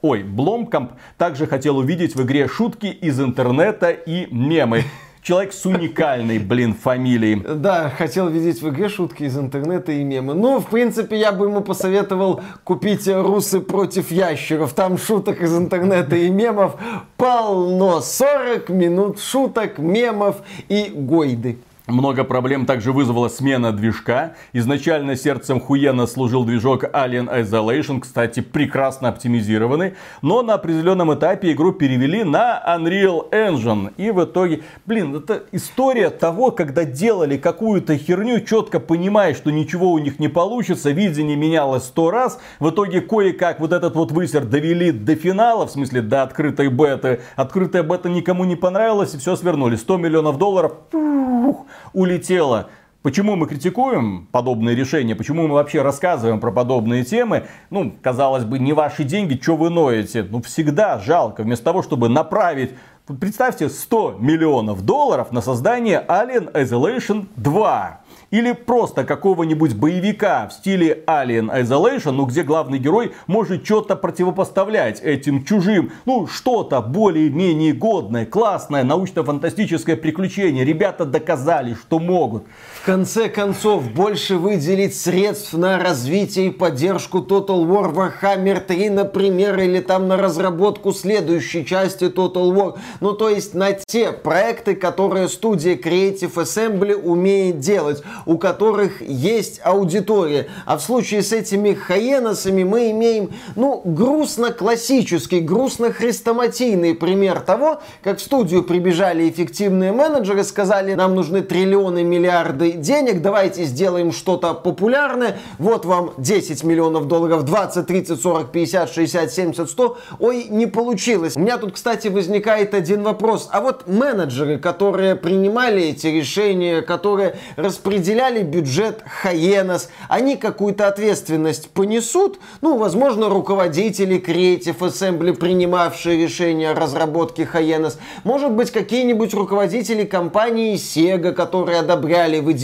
Ой, Бломкамп также хотел увидеть в игре шутки из интернета и мемы. Человек с уникальной, блин, фамилией. Да, хотел видеть в игре шутки из интернета и мемы. Ну, в принципе, я бы ему посоветовал купить «Русы против ящеров». Там шуток из интернета и мемов полно. 40 минут шуток, мемов и гойды. Много проблем также вызвала смена движка. Изначально сердцем Хуена служил движок Alien Isolation, кстати, прекрасно оптимизированный. Но на определенном этапе игру перевели на Unreal Engine. И в итоге, блин, это история того, когда делали какую-то херню, четко понимая, что ничего у них не получится, видение менялось сто раз. В итоге кое-как вот этот вот высер довели до финала, в смысле до открытой беты. Открытая бета никому не понравилась и все свернули. 100 миллионов долларов пух, улетело. Почему мы критикуем подобные решения? Почему мы вообще рассказываем про подобные темы? Ну, казалось бы, не ваши деньги, что вы ноете? Ну, всегда жалко. Вместо того, чтобы направить, представьте, 100 миллионов долларов на создание Alien Isolation 2. Или просто какого-нибудь боевика в стиле Alien Isolation, ну где главный герой может что-то противопоставлять этим чужим. Ну что-то более-менее годное, классное, научно-фантастическое приключение. Ребята доказали, что могут. Конце концов, больше выделить средств на развитие и поддержку Total War Warhammer 3, например, или там на разработку следующей части Total War. Ну, то есть на те проекты, которые студия Creative Assembly умеет делать, у которых есть аудитория. А в случае с этими хаеносами мы имеем, ну, грустно-классический, грустно-хрестоматийный пример того, как в студию прибежали эффективные менеджеры, сказали, нам нужны триллионы, миллиарды денег, давайте сделаем что-то популярное, вот вам 10 миллионов долларов, 20, 30, 40, 50, 60, 70, 100. Ой, не получилось. У меня тут, кстати, возникает один вопрос. А вот менеджеры, которые принимали эти решения, которые распределяли бюджет Хаенос, они какую-то ответственность понесут? Ну, возможно, руководители Creative Assembly, принимавшие решения о разработке Хаенос. Может быть, какие-нибудь руководители компании Sega, которые одобряли выделение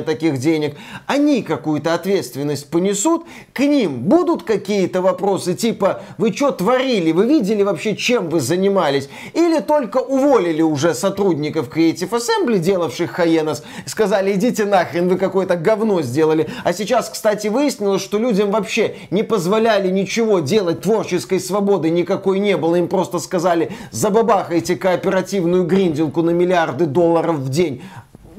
таких денег. Они какую-то ответственность понесут? К ним будут какие-то вопросы типа «Вы что творили? Вы видели вообще, чем вы занимались?» Или только уволили уже сотрудников Creative Assembly, делавших Хаенос, сказали «Идите нахрен, вы какое-то говно сделали». А сейчас, кстати, выяснилось, что людям вообще не позволяли ничего делать, творческой свободы никакой не было. Им просто сказали «Забабахайте кооперативную гринделку на миллиарды долларов в день».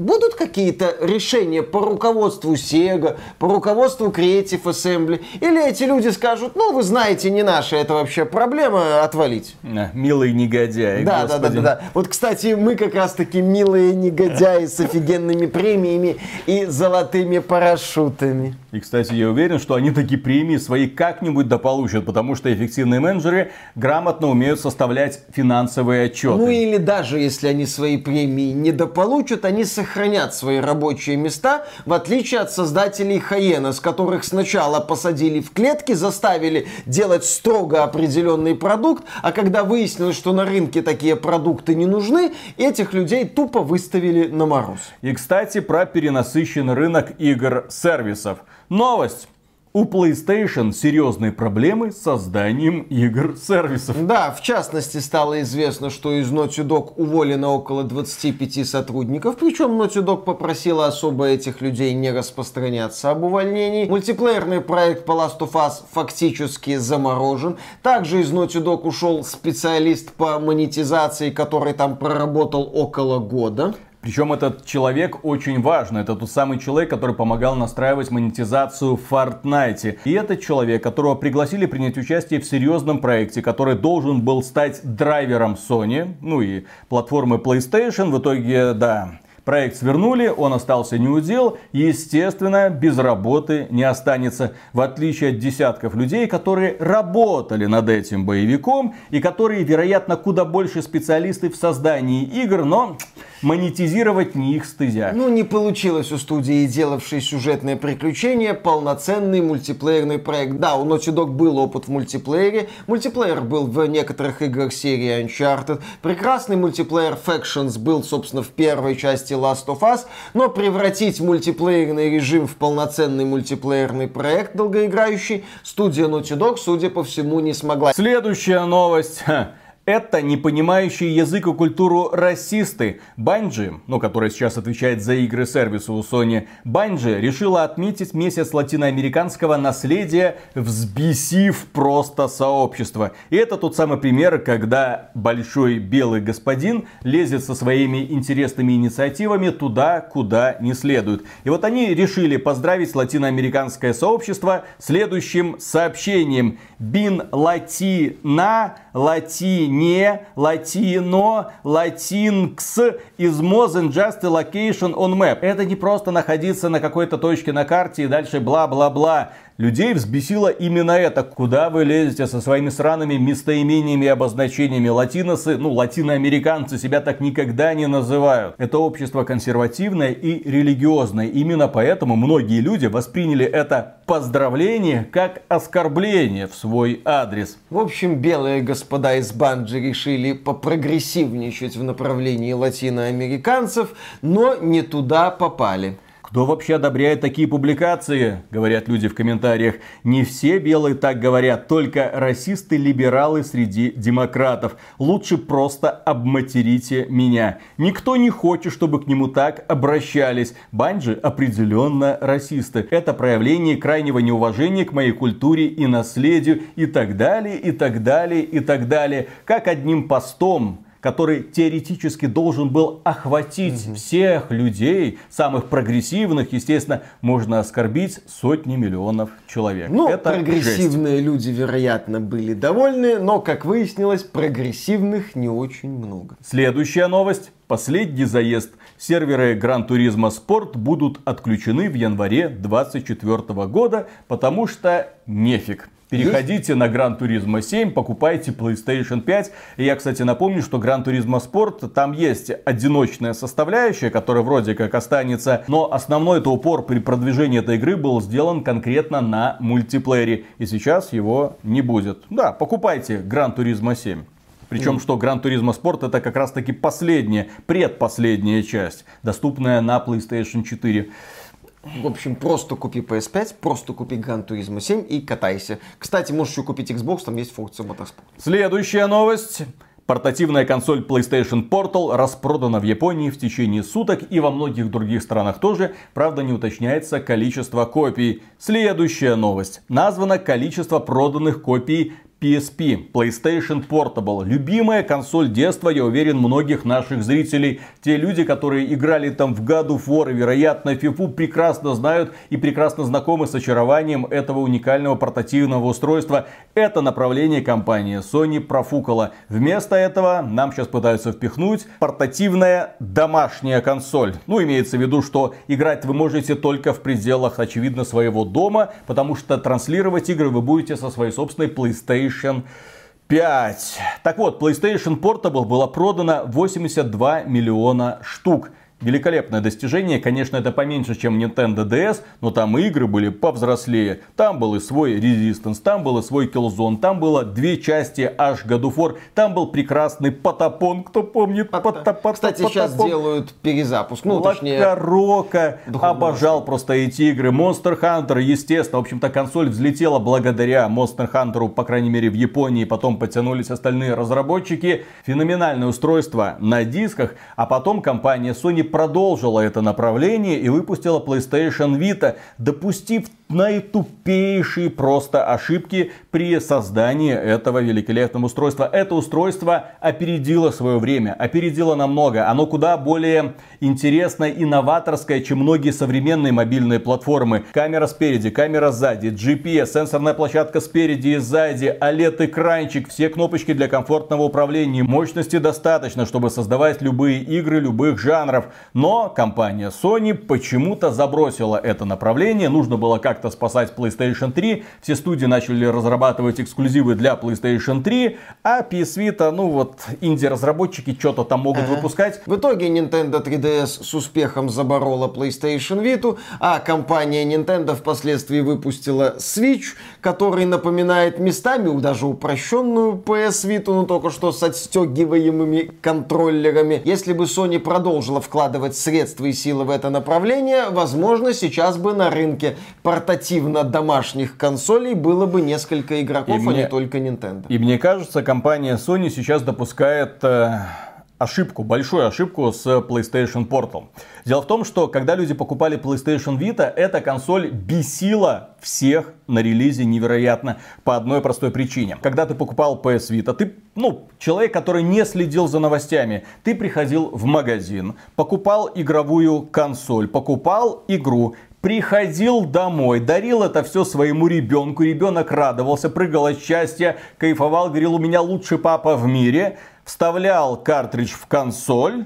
Будут какие-то решения по руководству Sega, по руководству Creative Assembly? Или эти люди скажут, ну, вы знаете, не наша это вообще проблема, отвалить? А, Милый негодяй. Да, да, да, да, да. Вот, кстати, мы как раз таки милые негодяи с офигенными премиями и золотыми парашютами. И, кстати, я уверен, что они такие премии свои как-нибудь дополучат, потому что эффективные менеджеры грамотно умеют составлять финансовые отчеты. Ну или даже если они свои премии не дополучат, они сохранят свои рабочие места, в отличие от создателей Хаена, с которых сначала посадили в клетки, заставили делать строго определенный продукт, а когда выяснилось, что на рынке такие продукты не нужны, этих людей тупо выставили на мороз. И, кстати, про перенасыщенный рынок игр-сервисов. Новость. У PlayStation серьезные проблемы с созданием игр-сервисов. Да, в частности, стало известно, что из Naughty Dog уволено около 25 сотрудников, причем Naughty Dog попросила особо этих людей не распространяться об увольнении. Мультиплеерный проект по Last of Us фактически заморожен. Также из Naughty Dog ушел специалист по монетизации, который там проработал около года. Причем этот человек очень важный. Это тот самый человек, который помогал настраивать монетизацию в Fortnite. И этот человек, которого пригласили принять участие в серьезном проекте, который должен был стать драйвером Sony, ну и платформы PlayStation. В итоге, да, Проект свернули, он остался неудел, естественно, без работы не останется. В отличие от десятков людей, которые работали над этим боевиком и которые, вероятно, куда больше специалисты в создании игр, но монетизировать не их стызя. Ну, не получилось у студии, делавшей сюжетные приключения, полноценный мультиплеерный проект. Да, у Naughty Dog был опыт в мультиплеере. Мультиплеер был в некоторых играх серии Uncharted. Прекрасный мультиплеер Factions был, собственно, в первой части Last of Us. Но превратить мультиплеерный режим в полноценный мультиплеерный проект долгоиграющий студия Naughty Dog, судя по всему, не смогла. Следующая новость. Это не понимающие язык и культуру расисты. Банджи, ну, которая сейчас отвечает за игры сервиса у Sony, Банджи решила отметить месяц латиноамериканского наследия, взбесив просто сообщество. И это тот самый пример, когда большой белый господин лезет со своими интересными инициативами туда, куда не следует. И вот они решили поздравить латиноамериканское сообщество следующим сообщением. Бин латина, латине, латино, латинкс is more than just a location on map. Это не просто находиться на какой-то точке на карте и дальше бла-бла-бла. Людей взбесило именно это. Куда вы лезете со своими сраными местоимениями и обозначениями? Латиносы, ну, латиноамериканцы себя так никогда не называют. Это общество консервативное и религиозное. Именно поэтому многие люди восприняли это поздравление как оскорбление в свой адрес. В общем, белые господа из Банджи решили попрогрессивничать в направлении латиноамериканцев, но не туда попали. Кто вообще одобряет такие публикации? Говорят люди в комментариях. Не все белые так говорят, только расисты-либералы среди демократов. Лучше просто обматерите меня. Никто не хочет, чтобы к нему так обращались. Банджи определенно расисты. Это проявление крайнего неуважения к моей культуре и наследию и так далее, и так далее, и так далее. Как одним постом который теоретически должен был охватить угу. всех людей, самых прогрессивных, естественно, можно оскорбить сотни миллионов человек. Ну, Это прогрессивные жесть. люди, вероятно, были довольны, но, как выяснилось, прогрессивных не очень много. Следующая новость. Последний заезд. Серверы Gran Turismo Sport будут отключены в январе 2024 года, потому что нефиг. Переходите на Gran Turismo 7, покупайте PlayStation 5. И я, кстати, напомню, что Gran Turismo Sport, там есть одиночная составляющая, которая вроде как останется, но основной это упор при продвижении этой игры был сделан конкретно на мультиплеере. И сейчас его не будет. Да, покупайте Gran Turismo 7. Причем, что Gran Turismo Sport это как раз таки последняя, предпоследняя часть, доступная на PlayStation 4. В общем, просто купи PS5, просто купи Gran Turismo 7 и катайся. Кстати, можешь еще купить Xbox, там есть функция Motorsport. Следующая новость. Портативная консоль PlayStation Portal распродана в Японии в течение суток и во многих других странах тоже, правда не уточняется количество копий. Следующая новость. Названо количество проданных копий PSP, PlayStation Portable. Любимая консоль детства, я уверен, многих наших зрителей. Те люди, которые играли там в God of War и, вероятно, FIFA, прекрасно знают и прекрасно знакомы с очарованием этого уникального портативного устройства. Это направление компании Sony профукала. Вместо этого нам сейчас пытаются впихнуть портативная домашняя консоль. Ну, имеется в виду, что играть вы можете только в пределах, очевидно, своего дома, потому что транслировать игры вы будете со своей собственной PlayStation PlayStation 5. Так вот, PlayStation Portable была продана 82 миллиона штук. Великолепное достижение, конечно, это поменьше, чем Nintendo DS, но там игры были повзрослее. Там был и свой Resistance, там был и свой Killzone, там было две части аж God of War, там был прекрасный Потапон, кто помнит Потапон. Кстати, сейчас делают перезапуск, ну точнее... Рока, обожал просто эти игры. Monster Hunter, естественно, в общем-то консоль взлетела благодаря Monster Hunter, по крайней мере в Японии, потом потянулись остальные разработчики. Феноменальное устройство на дисках, а потом компания Sony продолжила это направление и выпустила PlayStation Vita, допустив наитупейшие просто ошибки при создании этого великолепного устройства. Это устройство опередило свое время, опередило намного. Оно куда более интересное, инноваторское, чем многие современные мобильные платформы. Камера спереди, камера сзади, GPS, сенсорная площадка спереди и сзади, OLED-экранчик, все кнопочки для комфортного управления. Мощности достаточно, чтобы создавать любые игры любых жанров. Но компания Sony почему-то забросила это направление. Нужно было как-то спасать PlayStation 3. Все студии начали разрабатывать эксклюзивы для PlayStation 3. А PS Vita, ну вот, инди-разработчики что-то там могут ага. выпускать. В итоге Nintendo 3DS с успехом заборола PlayStation Vita, а компания Nintendo впоследствии выпустила Switch, который напоминает местами даже упрощенную PS Vita, но только что с отстегиваемыми контроллерами. Если бы Sony продолжила вкладывать средства и силы в это направление, возможно, сейчас бы на рынке портативно-домашних консолей было бы несколько игроков, и а мне, не только Nintendo. И мне кажется, компания Sony сейчас допускает э, ошибку, большую ошибку с PlayStation Portal. Дело в том, что когда люди покупали PlayStation Vita, эта консоль бесила всех на релизе невероятно по одной простой причине. Когда ты покупал PS Vita, ты, ну, человек, который не следил за новостями, ты приходил в магазин, покупал игровую консоль, покупал игру, приходил домой, дарил это все своему ребенку, ребенок радовался, прыгал от счастья, кайфовал, говорил, у меня лучший папа в мире, вставлял картридж в консоль,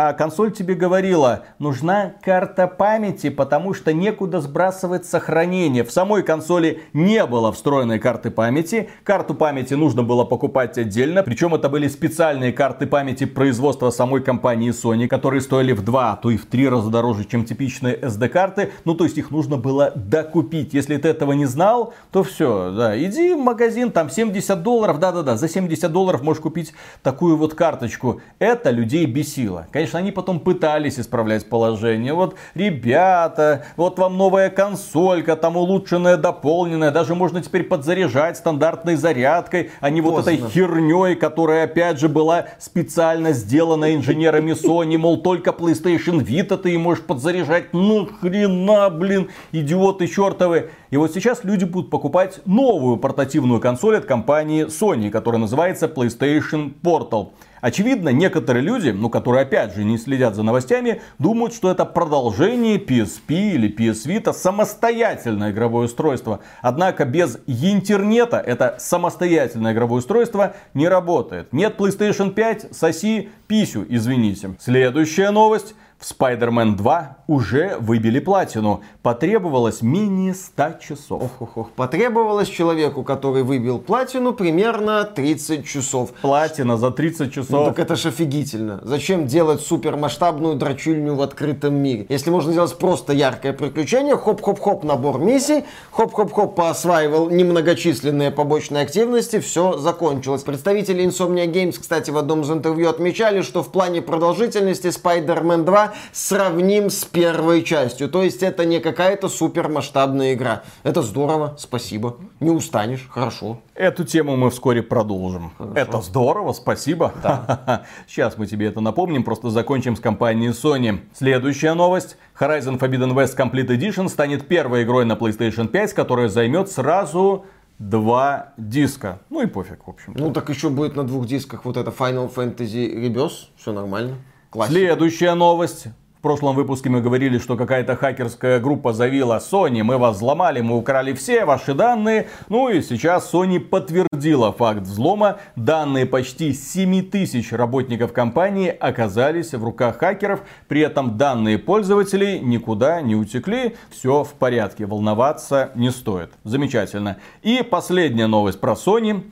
а консоль тебе говорила, нужна карта памяти, потому что некуда сбрасывать сохранение. В самой консоли не было встроенной карты памяти. Карту памяти нужно было покупать отдельно. Причем это были специальные карты памяти производства самой компании Sony, которые стоили в два, а то и в три раза дороже, чем типичные SD-карты. Ну, то есть их нужно было докупить. Если ты этого не знал, то все, да, иди в магазин, там 70 долларов, да-да-да, за 70 долларов можешь купить такую вот карточку. Это людей бесило. Конечно, конечно, они потом пытались исправлять положение. Вот, ребята, вот вам новая консолька, там улучшенная, дополненная. Даже можно теперь подзаряжать стандартной зарядкой, а не Поздно. вот этой херней, которая, опять же, была специально сделана инженерами Sony. Мол, только PlayStation Vita ты можешь подзаряжать. Ну, хрена, блин, идиоты чертовы. И вот сейчас люди будут покупать новую портативную консоль от компании Sony, которая называется PlayStation Portal. Очевидно, некоторые люди, ну, которые опять же не следят за новостями, думают, что это продолжение PSP или PS Vita самостоятельное игровое устройство. Однако без интернета это самостоятельное игровое устройство не работает. Нет PlayStation 5, соси писю, извините. Следующая новость. В Spider-Man 2 уже выбили платину. Потребовалось менее 100 часов. Ох, ох, ох. Потребовалось человеку, который выбил платину, примерно 30 часов. Платина за 30 часов. Ну так это ж офигительно. Зачем делать супермасштабную дрочильню в открытом мире? Если можно сделать просто яркое приключение, хоп-хоп-хоп набор миссий, хоп-хоп-хоп поосваивал немногочисленные побочные активности, все закончилось. Представители Insomnia Games, кстати, в одном из интервью отмечали, что в плане продолжительности Spider-Man 2 сравним с первой частью. То есть это не какая-то супер масштабная игра. Это здорово, спасибо. Не устанешь, хорошо. Эту тему мы вскоре продолжим. Хорошо. Это здорово, спасибо. Да. Сейчас мы тебе это напомним, просто закончим с компанией Sony. Следующая новость. Horizon Forbidden West Complete Edition станет первой игрой на PlayStation 5, которая займет сразу два диска. Ну и пофиг, в общем. -то. Ну так еще будет на двух дисках вот это Final Fantasy Rebirth. Все нормально. Классика. Следующая новость. В прошлом выпуске мы говорили, что какая-то хакерская группа заявила Sony, мы вас взломали, мы украли все ваши данные. Ну и сейчас Sony подтвердила факт взлома. Данные почти 7 тысяч работников компании оказались в руках хакеров. При этом данные пользователей никуда не утекли. Все в порядке, волноваться не стоит. Замечательно. И последняя новость про Sony.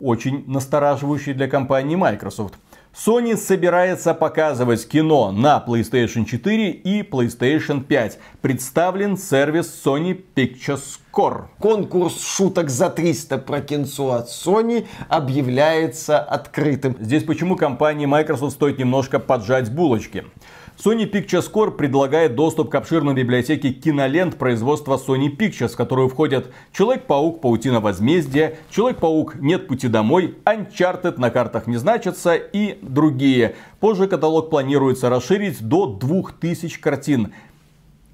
Очень настораживающая для компании Microsoft. Sony собирается показывать кино на PlayStation 4 и PlayStation 5. Представлен сервис Sony Pictures Core. Конкурс шуток за 300 про кинцо от Sony объявляется открытым. Здесь почему компании Microsoft стоит немножко поджать булочки. Sony Pictures Core предлагает доступ к обширной библиотеке кинолент производства Sony Pictures, в которую входят Человек-паук, Паутина возмездия, Человек-паук, Нет пути домой, Uncharted на картах не значится и другие. Позже каталог планируется расширить до 2000 картин.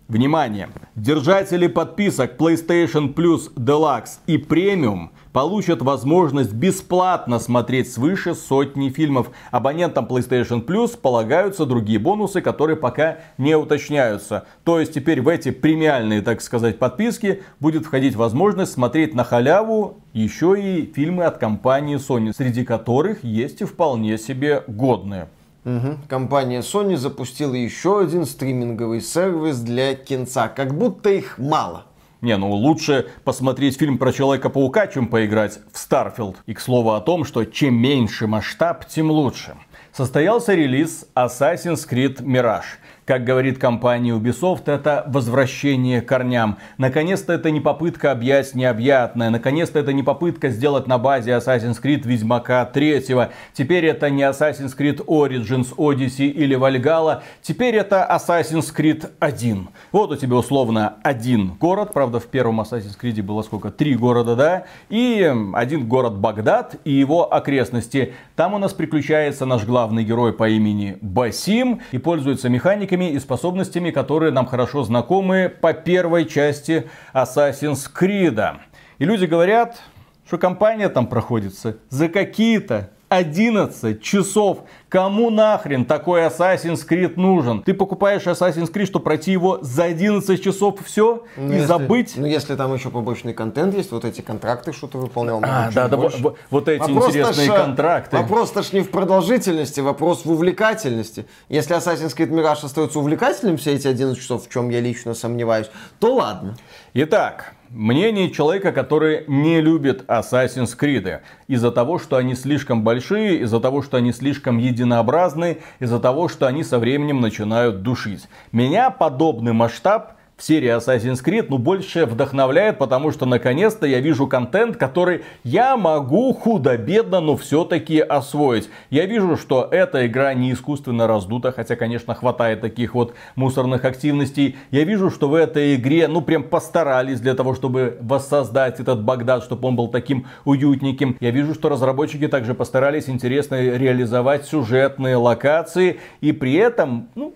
Внимание! Держатели подписок PlayStation Plus Deluxe и Premium получат возможность бесплатно смотреть свыше сотни фильмов. Абонентам PlayStation Plus полагаются другие бонусы, которые пока не уточняются. То есть теперь в эти премиальные, так сказать, подписки будет входить возможность смотреть на халяву еще и фильмы от компании Sony, среди которых есть и вполне себе годные. Угу. Компания Sony запустила еще один стриминговый сервис для кинца. Как будто их мало. Не, ну лучше посмотреть фильм про Человека-паука, чем поиграть в Starfield. И к слову о том, что чем меньше масштаб, тем лучше. Состоялся релиз Assassin's Creed Mirage. Как говорит компания Ubisoft, это возвращение к корням. Наконец-то это не попытка объять необъятное. Наконец-то это не попытка сделать на базе Assassin's Creed Ведьмака 3. Теперь это не Assassin's Creed Origins, Odyssey или Valhalla. Теперь это Assassin's Creed 1. Вот у тебя условно один город. Правда, в первом Assassin's Creed было сколько? Три города, да? И один город Багдад и его окрестности. Там у нас приключается наш главный герой по имени Басим и пользуется механиками навыками и способностями, которые нам хорошо знакомы по первой части Assassin's Creed. И люди говорят, что компания там проходится за какие-то 11 часов. Кому нахрен такой Assassin's Creed нужен? Ты покупаешь Assassin's Creed, чтобы пройти его за 11 часов все ну, и если, забыть? Ну, если там еще побочный контент есть, вот эти контракты, что ты выполнял. А, да, да, вот, вот эти вопрос интересные ж, контракты. Вопрос-то ж не в продолжительности, вопрос в увлекательности. Если Assassin's Creed Mirage остается увлекательным все эти 11 часов, в чем я лично сомневаюсь, то ладно. Итак, Мнение человека, который не любит Assassin's Creed. Из-за того, что они слишком большие, из-за того, что они слишком единообразны, из-за того, что они со временем начинают душить. Меня подобный масштаб в серии Assassin's Creed, ну, больше вдохновляет, потому что, наконец-то, я вижу контент, который я могу худо-бедно, но все-таки освоить. Я вижу, что эта игра не искусственно раздута, хотя, конечно, хватает таких вот мусорных активностей. Я вижу, что в этой игре, ну, прям постарались для того, чтобы воссоздать этот Багдад, чтобы он был таким уютненьким. Я вижу, что разработчики также постарались интересно реализовать сюжетные локации, и при этом, ну,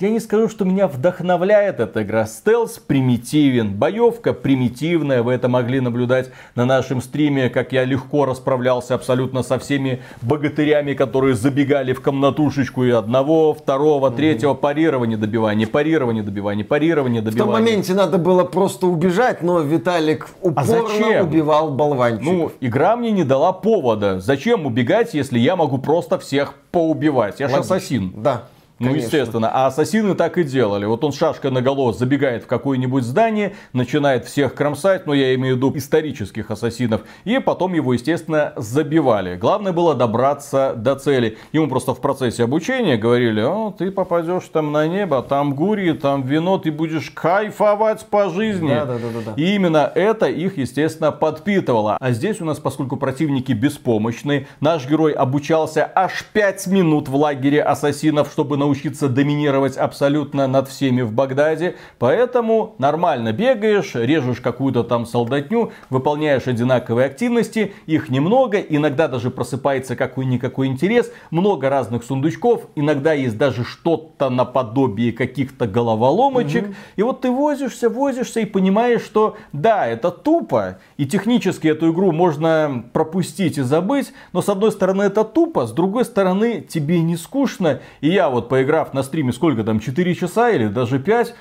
я не скажу, что меня вдохновляет эта игра. Стелс примитивен, боевка примитивная. Вы это могли наблюдать на нашем стриме, как я легко расправлялся абсолютно со всеми богатырями, которые забегали в комнатушечку и одного, второго, третьего, парирование, добивание, парирование, добивание, парирование, добивание. В том моменте надо было просто убежать, но Виталик упорно а зачем? убивал болванчиков. Ну, игра мне не дала повода. Зачем убегать, если я могу просто всех поубивать? Я же ассасин. Да. Ну, естественно. А ассасины так и делали. Вот он шашкой на голову забегает в какое-нибудь здание, начинает всех кромсать, но я имею в виду исторических ассасинов, и потом его, естественно, забивали. Главное было добраться до цели. Ему просто в процессе обучения говорили, о, ты попадешь там на небо, там гури, там вино, ты будешь кайфовать по жизни. Да, да, да, да, да. И именно это их, естественно, подпитывало. А здесь у нас, поскольку противники беспомощны, наш герой обучался аж 5 минут в лагере ассасинов, чтобы научиться научиться доминировать абсолютно над всеми в Багдаде. Поэтому нормально бегаешь, режешь какую-то там солдатню, выполняешь одинаковые активности, их немного, иногда даже просыпается какой-никакой интерес, много разных сундучков, иногда есть даже что-то наподобие каких-то головоломочек. Угу. И вот ты возишься, возишься и понимаешь, что да, это тупо, и технически эту игру можно пропустить и забыть, но с одной стороны это тупо, с другой стороны тебе не скучно. И я вот по поиграв на стриме сколько там, 4 часа или даже 5,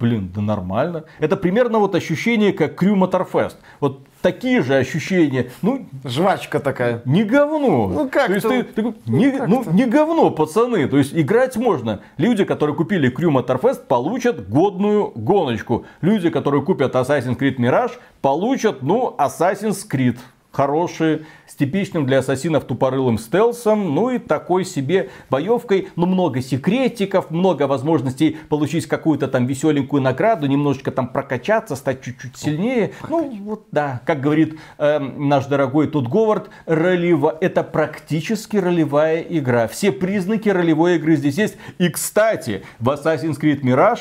блин, да нормально. Это примерно вот ощущение, как Крю Моторфест. Вот такие же ощущения. Ну, жвачка такая. Не говно. Ну как? То есть ты, ты, не, ну, ну не говно, пацаны. То есть играть можно. Люди, которые купили Крю Моторфест, получат годную гоночку. Люди, которые купят Assassin's Creed Mirage, получат, ну, Assassin's Creed хорошие, с типичным для ассасинов тупорылым стелсом, ну и такой себе боевкой, ну много секретиков, много возможностей получить какую-то там веселенькую награду, немножечко там прокачаться, стать чуть-чуть сильнее. Ну вот да, как говорит э, наш дорогой тут Говард, ролево... это практически ролевая игра. Все признаки ролевой игры здесь есть. И кстати, в Assassin's Creed Mirage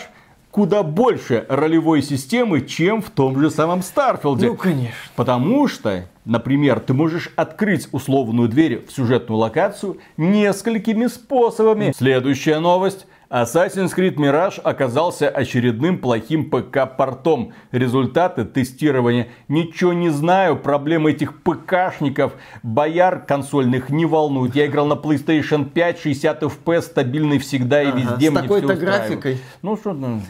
куда больше ролевой системы, чем в том же самом Старфилде. Ну, конечно. Потому что, например, ты можешь открыть условную дверь в сюжетную локацию несколькими способами. Следующая новость. Assassin's Creed Mirage оказался очередным плохим ПК-портом. Результаты тестирования. Ничего не знаю, проблемы этих ПКшников, бояр консольных не волнуют. Я играл на PlayStation 5, 60 FPS, стабильный всегда и Ага, везде. с такой-то графикой. Ну что, ну,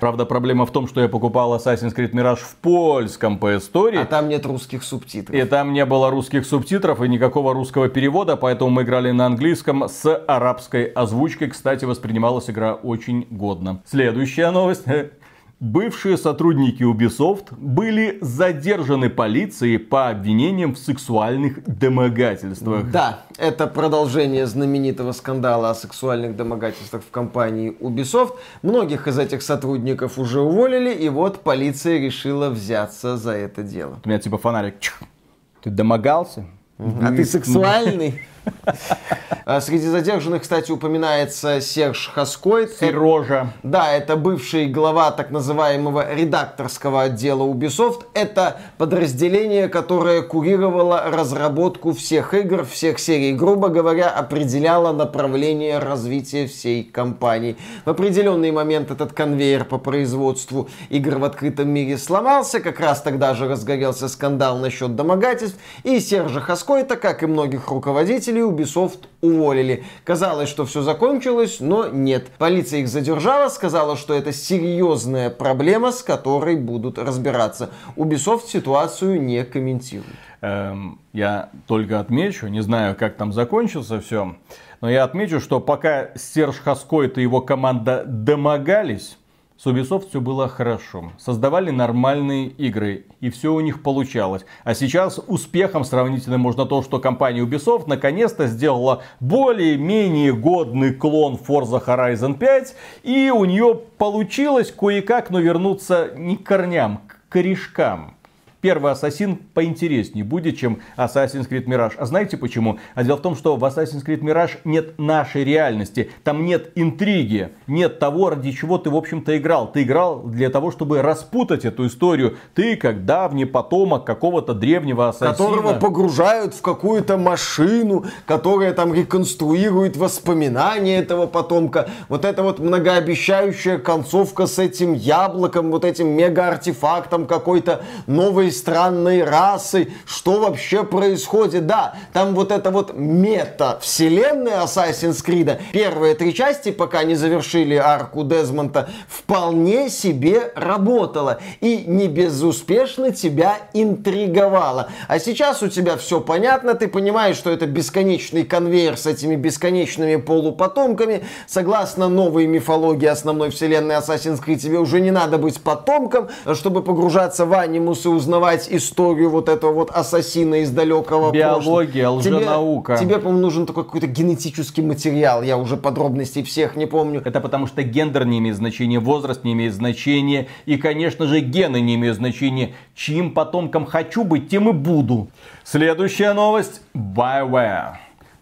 правда проблема в том, что я покупал Assassin's Creed Mirage в польском PS Store. А там нет русских субтитров. И там не было русских субтитров и никакого русского перевода, поэтому мы играли на английском с арабской озвучкой. Кстати, воспринималась игра очень годно. Следующая новость. Бывшие сотрудники Ubisoft были задержаны полицией по обвинениям в сексуальных домогательствах. Да, это продолжение знаменитого скандала о сексуальных домогательствах в компании Ubisoft. Многих из этих сотрудников уже уволили, и вот полиция решила взяться за это дело. У меня типа фонарик. Ты домогался? А ты сексуальный? А Среди задержанных, кстати, упоминается Серж Хаскойт. Сережа. Да, это бывший глава так называемого редакторского отдела Ubisoft. Это подразделение, которое курировало разработку всех игр, всех серий, грубо говоря, определяло направление развития всей компании. В определенный момент этот конвейер по производству игр в открытом мире сломался, как раз тогда же разгорелся скандал насчет домогательств, и Сержа Хаскойта, как и многих руководителей Ubisoft, уволили. Казалось, что все закончилось, но нет. Полиция их задержала, сказала, что это серьезная проблема, с которой будут разбираться. Ubisoft ситуацию не комментирует. Эм, я только отмечу, не знаю, как там закончится все, но я отмечу, что пока Серж Хаскойт и его команда домогались, с Ubisoft все было хорошо. Создавали нормальные игры, и все у них получалось. А сейчас успехом сравнительно можно то, что компания Ubisoft наконец-то сделала более-менее годный клон Forza Horizon 5, и у нее получилось кое-как, но вернуться не к корням, к корешкам. Первый Ассасин поинтереснее будет, чем Assassin's Creed Mirage. А знаете почему? А дело в том, что в Assassin's Creed Mirage нет нашей реальности. Там нет интриги. Нет того, ради чего ты, в общем-то, играл. Ты играл для того, чтобы распутать эту историю. Ты, как давний потомок какого-то древнего ассасина. Которого погружают в какую-то машину, которая там реконструирует воспоминания этого потомка. Вот эта вот многообещающая концовка с этим яблоком, вот этим мега-артефактом какой-то новой странной расы. Что вообще происходит? Да, там вот это вот мета-вселенная Assassin's Creed. Первые три части, пока не завершили арку Дезмонта, вполне себе работала. И не безуспешно тебя интриговала. А сейчас у тебя все понятно, ты понимаешь, что это бесконечный конвейер с этими бесконечными полупотомками. Согласно новой мифологии основной вселенной Assassin's Creed, тебе уже не надо быть потомком, чтобы погружаться в анимус и узнавать историю вот этого вот ассасина из далекого Биология, прошлого. Тебе- лженаука. Тебе, по-моему, нужен такой какой-то генетический материал. Я уже подробностей всех не помню. Это потому что гендер не имеет значения, возраст не имеет значения. И, конечно же, гены не имеют значения. Чьим потомком хочу быть, тем и буду. Следующая новость. BioWare.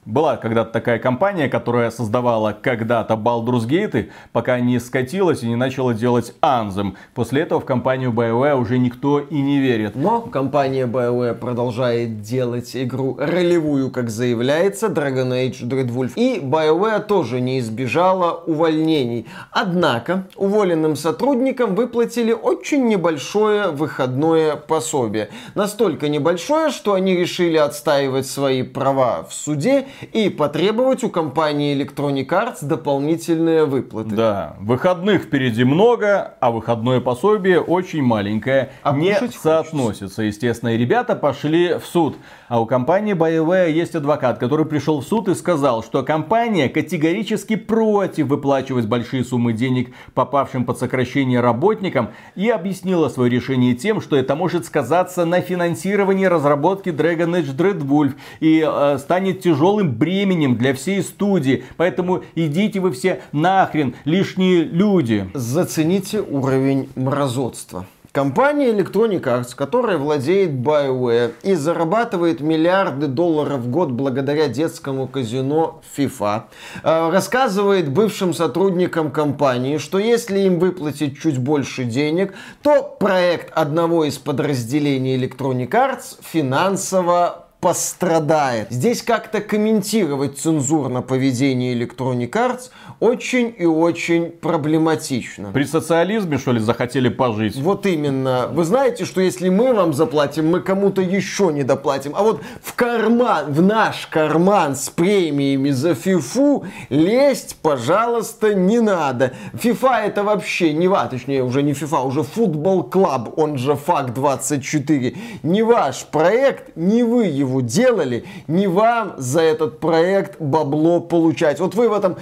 Была когда-то такая компания, которая создавала когда-то Baldur's Gate, пока не скатилась и не начала делать Anthem. После этого в компанию BioWare уже никто и не верит. Но компания BioWare продолжает делать игру ролевую, как заявляется, Dragon Age Dreadwolf. И BioWare тоже не избежала увольнений. Однако уволенным сотрудникам выплатили очень небольшое выходное пособие. Настолько небольшое, что они решили отстаивать свои права в суде и потребовать у компании Electronic Arts дополнительные выплаты. Да, выходных впереди много, а выходное пособие очень маленькое. А не соотносится, естественно. И ребята пошли в суд. А у компании BioWare есть адвокат, который пришел в суд и сказал, что компания категорически против выплачивать большие суммы денег попавшим под сокращение работникам и объяснила свое решение тем, что это может сказаться на финансировании разработки Dragon Age Dreadwolf и э, станет тяжелым бременем для всей студии. Поэтому идите вы все нахрен, лишние люди. Зацените уровень мразотства. Компания Electronic Arts, которая владеет BioWare и зарабатывает миллиарды долларов в год благодаря детскому казино FIFA, э, рассказывает бывшим сотрудникам компании, что если им выплатить чуть больше денег, то проект одного из подразделений Electronic Arts финансово пострадает. Здесь как-то комментировать цензурно поведение Electronic Arts очень и очень проблематично. При социализме, что ли, захотели пожить? Вот именно. Вы знаете, что если мы вам заплатим, мы кому-то еще не доплатим. А вот в карман, в наш карман с премиями за фифу лезть, пожалуйста, не надо. Фифа это вообще не ва, точнее уже не фифа, уже футбол клаб, он же ФАК 24. Не ваш проект, не вы его делали, не вам за этот проект бабло получать. Вот вы в этом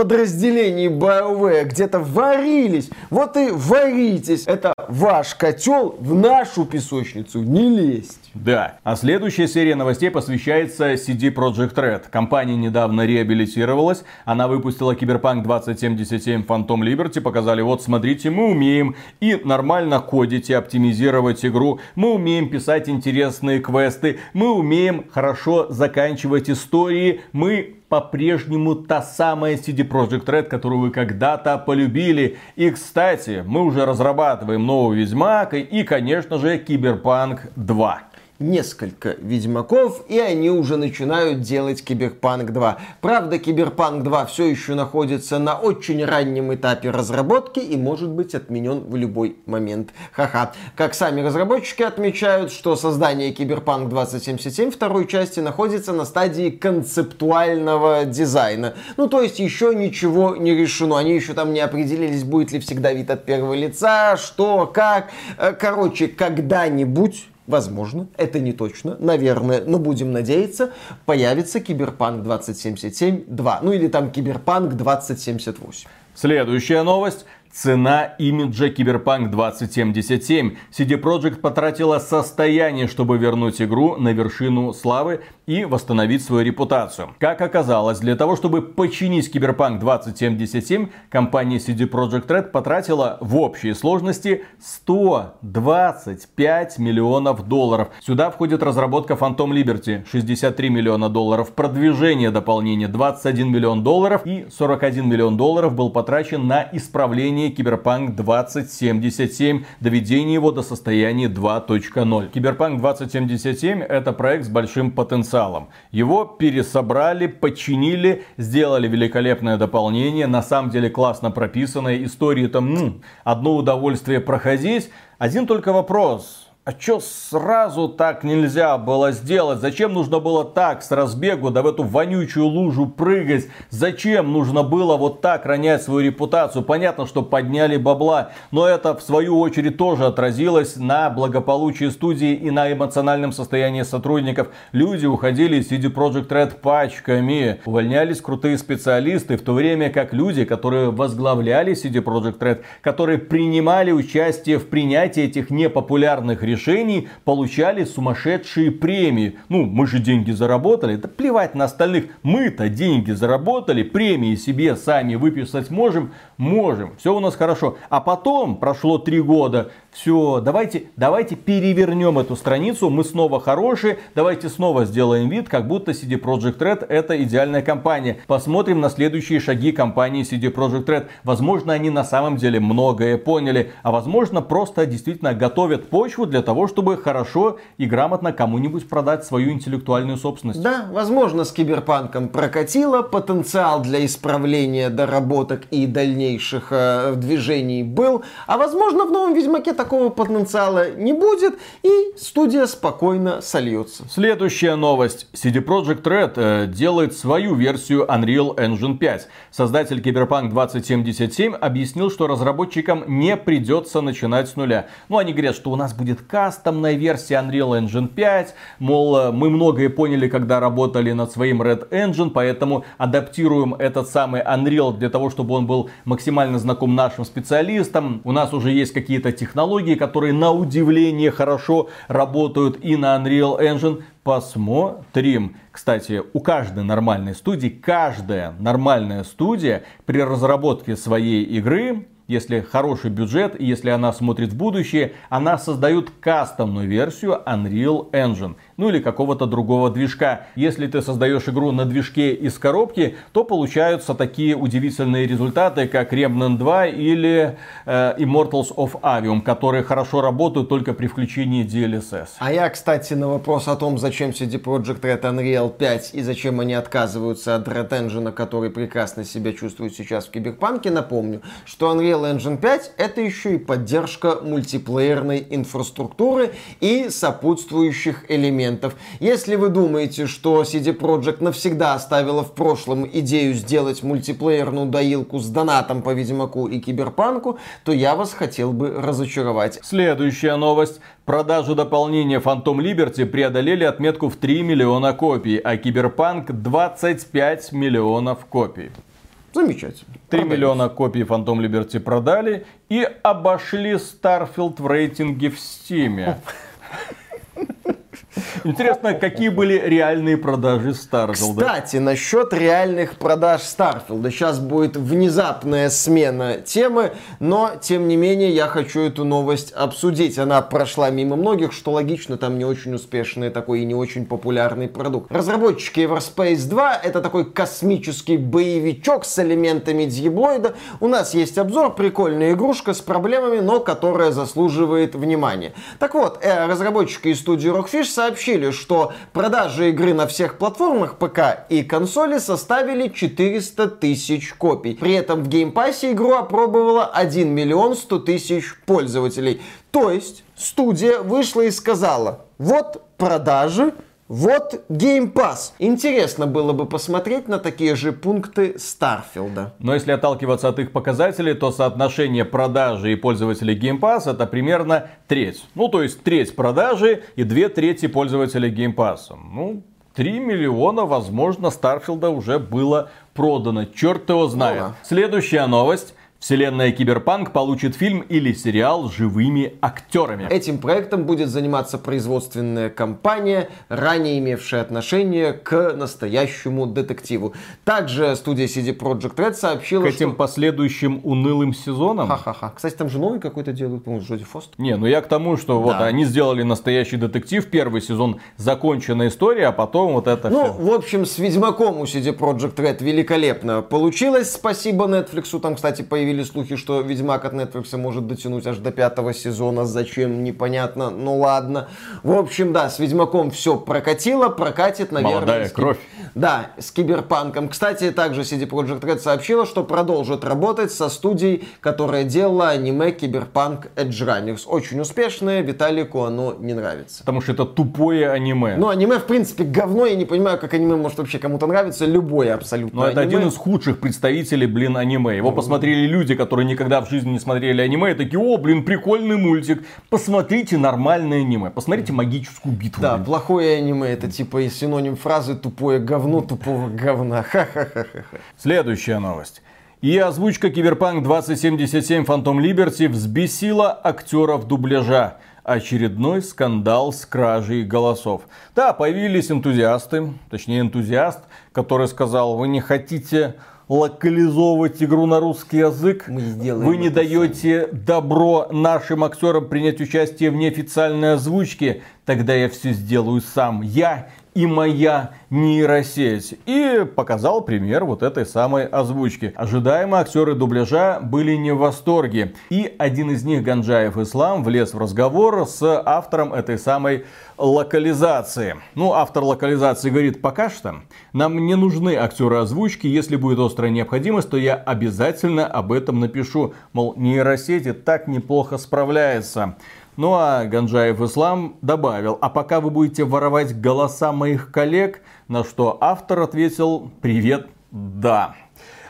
говноподразделении BioWare где-то варились, вот и варитесь. Это ваш котел в нашу песочницу не лезть. Да. А следующая серия новостей посвящается CD Projekt Red. Компания недавно реабилитировалась. Она выпустила Cyberpunk 2077 Phantom Liberty. Показали, вот смотрите, мы умеем и нормально кодить и оптимизировать игру. Мы умеем писать интересные квесты. Мы умеем хорошо заканчивать истории. Мы по-прежнему та самая CD Projekt Red, которую вы когда-то полюбили. И, кстати, мы уже разрабатываем новый Ведьмак и, конечно же, Киберпанк 2 несколько Ведьмаков, и они уже начинают делать Киберпанк 2. Правда, Киберпанк 2 все еще находится на очень раннем этапе разработки и может быть отменен в любой момент. Ха-ха. Как сами разработчики отмечают, что создание Киберпанк 2077 второй части находится на стадии концептуального дизайна. Ну, то есть еще ничего не решено. Они еще там не определились, будет ли всегда вид от первого лица, что, как. Э, короче, когда-нибудь Возможно, это не точно, наверное, но будем надеяться, появится Киберпанк 2077 2, ну или там Киберпанк 2078. Следующая новость. Цена имиджа Киберпанк 2077. CD Projekt потратила состояние, чтобы вернуть игру на вершину славы и восстановить свою репутацию. Как оказалось, для того, чтобы починить Киберпанк 2077, компания CD Projekt Red потратила в общей сложности 125 миллионов долларов. Сюда входит разработка Phantom Liberty 63 миллиона долларов, продвижение дополнения 21 миллион долларов и 41 миллион долларов был потрачен на исправление Киберпанк 2077, доведение его до состояния 2.0. Киберпанк 2077 это проект с большим потенциалом. Его пересобрали, починили, сделали великолепное дополнение. На самом деле классно прописанная история там, ну, одно удовольствие проходить. Один только вопрос а что сразу так нельзя было сделать? Зачем нужно было так с разбегу, да в эту вонючую лужу прыгать? Зачем нужно было вот так ронять свою репутацию? Понятно, что подняли бабла, но это в свою очередь тоже отразилось на благополучии студии и на эмоциональном состоянии сотрудников. Люди уходили из CD Projekt Red пачками, увольнялись крутые специалисты, в то время как люди, которые возглавляли CD Projekt Red, которые принимали участие в принятии этих непопулярных решений получали сумасшедшие премии. Ну, мы же деньги заработали, да плевать на остальных. Мы-то деньги заработали, премии себе сами выписать можем, можем. Все у нас хорошо. А потом прошло три года, все, давайте, давайте перевернем эту страницу, мы снова хорошие, давайте снова сделаем вид, как будто CD Projekt Red это идеальная компания. Посмотрим на следующие шаги компании CD Projekt Red. Возможно, они на самом деле многое поняли, а возможно, просто действительно готовят почву для того, чтобы хорошо и грамотно кому-нибудь продать свою интеллектуальную собственность. Да, возможно, с Киберпанком прокатило, потенциал для исправления доработок и дальнейших э, движений был, а возможно, в новом Ведьмаке такого потенциала не будет, и студия спокойно сольется. Следующая новость. CD Projekt Red э, делает свою версию Unreal Engine 5. Создатель Cyberpunk 2077 объяснил, что разработчикам не придется начинать с нуля. Ну, они говорят, что у нас будет кастомная версия Unreal Engine 5, мол, э, мы многое поняли, когда работали над своим Red Engine, поэтому адаптируем этот самый Unreal для того, чтобы он был максимально знаком нашим специалистам. У нас уже есть какие-то технологии, которые на удивление хорошо работают и на Unreal Engine. Посмотрим. Кстати, у каждой нормальной студии, каждая нормальная студия при разработке своей игры если хороший бюджет если она смотрит в будущее, она создает кастомную версию Unreal Engine. Ну или какого-то другого движка. Если ты создаешь игру на движке из коробки, то получаются такие удивительные результаты, как Remnant 2 или э, Immortals of Avium, которые хорошо работают только при включении DLSS. А я, кстати, на вопрос о том, зачем CD Projekt Red Unreal 5 и зачем они отказываются от Red Engine, который прекрасно себя чувствует сейчас в Киберпанке, напомню, что Unreal Engine 5 это еще и поддержка мультиплеерной инфраструктуры и сопутствующих элементов. Если вы думаете, что CD Projekt навсегда оставила в прошлом идею сделать мультиплеерную доилку с донатом по Ведьмаку и Киберпанку, то я вас хотел бы разочаровать. Следующая новость. Продажи дополнения Phantom Liberty преодолели отметку в 3 миллиона копий, а Киберпанк 25 миллионов копий. Замечательно. 3 миллиона копий Phantom Liberty продали и обошли Starfield в рейтинге в Steam. Интересно, какие были реальные продажи Starfield? Кстати, насчет реальных продаж Starfield. Сейчас будет внезапная смена темы, но, тем не менее, я хочу эту новость обсудить. Она прошла мимо многих, что логично, там не очень успешный такой и не очень популярный продукт. Разработчики Everspace 2 это такой космический боевичок с элементами дьеблоида. У нас есть обзор, прикольная игрушка с проблемами, но которая заслуживает внимания. Так вот, э, разработчики из студии Rockfish сообщили, что продажи игры на всех платформах ПК и консоли составили 400 тысяч копий. При этом в геймпассе игру опробовало 1 миллион 100 тысяч пользователей. То есть студия вышла и сказала, вот продажи вот Game Pass. Интересно было бы посмотреть на такие же пункты Старфилда. Но если отталкиваться от их показателей, то соотношение продажи и пользователей Game Pass это примерно треть. Ну, то есть треть продажи и две трети пользователей Game Pass. Ну, 3 миллиона, возможно, Старфилда уже было продано. Черт его знает. Ну, да. Следующая новость. Вселенная Киберпанк получит фильм или сериал с живыми актерами. Этим проектом будет заниматься производственная компания, ранее имевшая отношение к настоящему детективу. Также студия CD Projekt Red сообщила, К этим что... последующим унылым сезонам? Ха-ха-ха. Кстати, там же новый какой-то делают, по-моему, Джоди Фост. Не, ну я к тому, что да. вот они сделали настоящий детектив, первый сезон законченная история, а потом вот это Ну, все. в общем, с Ведьмаком у CD Projekt Red великолепно получилось. Спасибо Netflix. Там, кстати, появились появились слухи, что Ведьмак от Netflix может дотянуть аж до пятого сезона. Зачем, непонятно. Ну ладно. В общем, да, с Ведьмаком все прокатило, прокатит, наверное. Молодая с... кровь. Да, с Киберпанком. Кстати, также CD Projekt Red сообщила, что продолжит работать со студией, которая делала аниме Киберпанк Edge Runners. Очень успешное, Виталику оно не нравится. Потому что это тупое аниме. Ну, аниме, в принципе, говно. Я не понимаю, как аниме может вообще кому-то нравиться. Любое абсолютно Но это один из худших представителей, блин, аниме. Его посмотрели люди, которые никогда в жизни не смотрели аниме, и такие, о, блин, прикольный мультик. Посмотрите нормальное аниме. Посмотрите магическую битву. Да, блин. плохое аниме. Это типа синоним фразы тупое говно тупого говна. Ха-ха-ха-ха. Следующая новость. И озвучка Киберпанк 2077 Phantom Liberty взбесила актеров дубляжа. Очередной скандал с кражей голосов. Да, появились энтузиасты, точнее энтузиаст, который сказал, вы не хотите локализовывать игру на русский язык. Мы сделаем Вы не даете добро нашим актерам принять участие в неофициальной озвучке. Тогда я все сделаю сам. Я и моя нейросеть. И показал пример вот этой самой озвучки. Ожидаемо актеры дубляжа были не в восторге. И один из них, Ганджаев Ислам, влез в разговор с автором этой самой локализации. Ну, автор локализации говорит, пока что нам не нужны актеры озвучки. Если будет острая необходимость, то я обязательно об этом напишу. Мол, нейросети так неплохо справляется. Ну а Ганджаев Ислам добавил, а пока вы будете воровать голоса моих коллег, на что автор ответил, привет, да.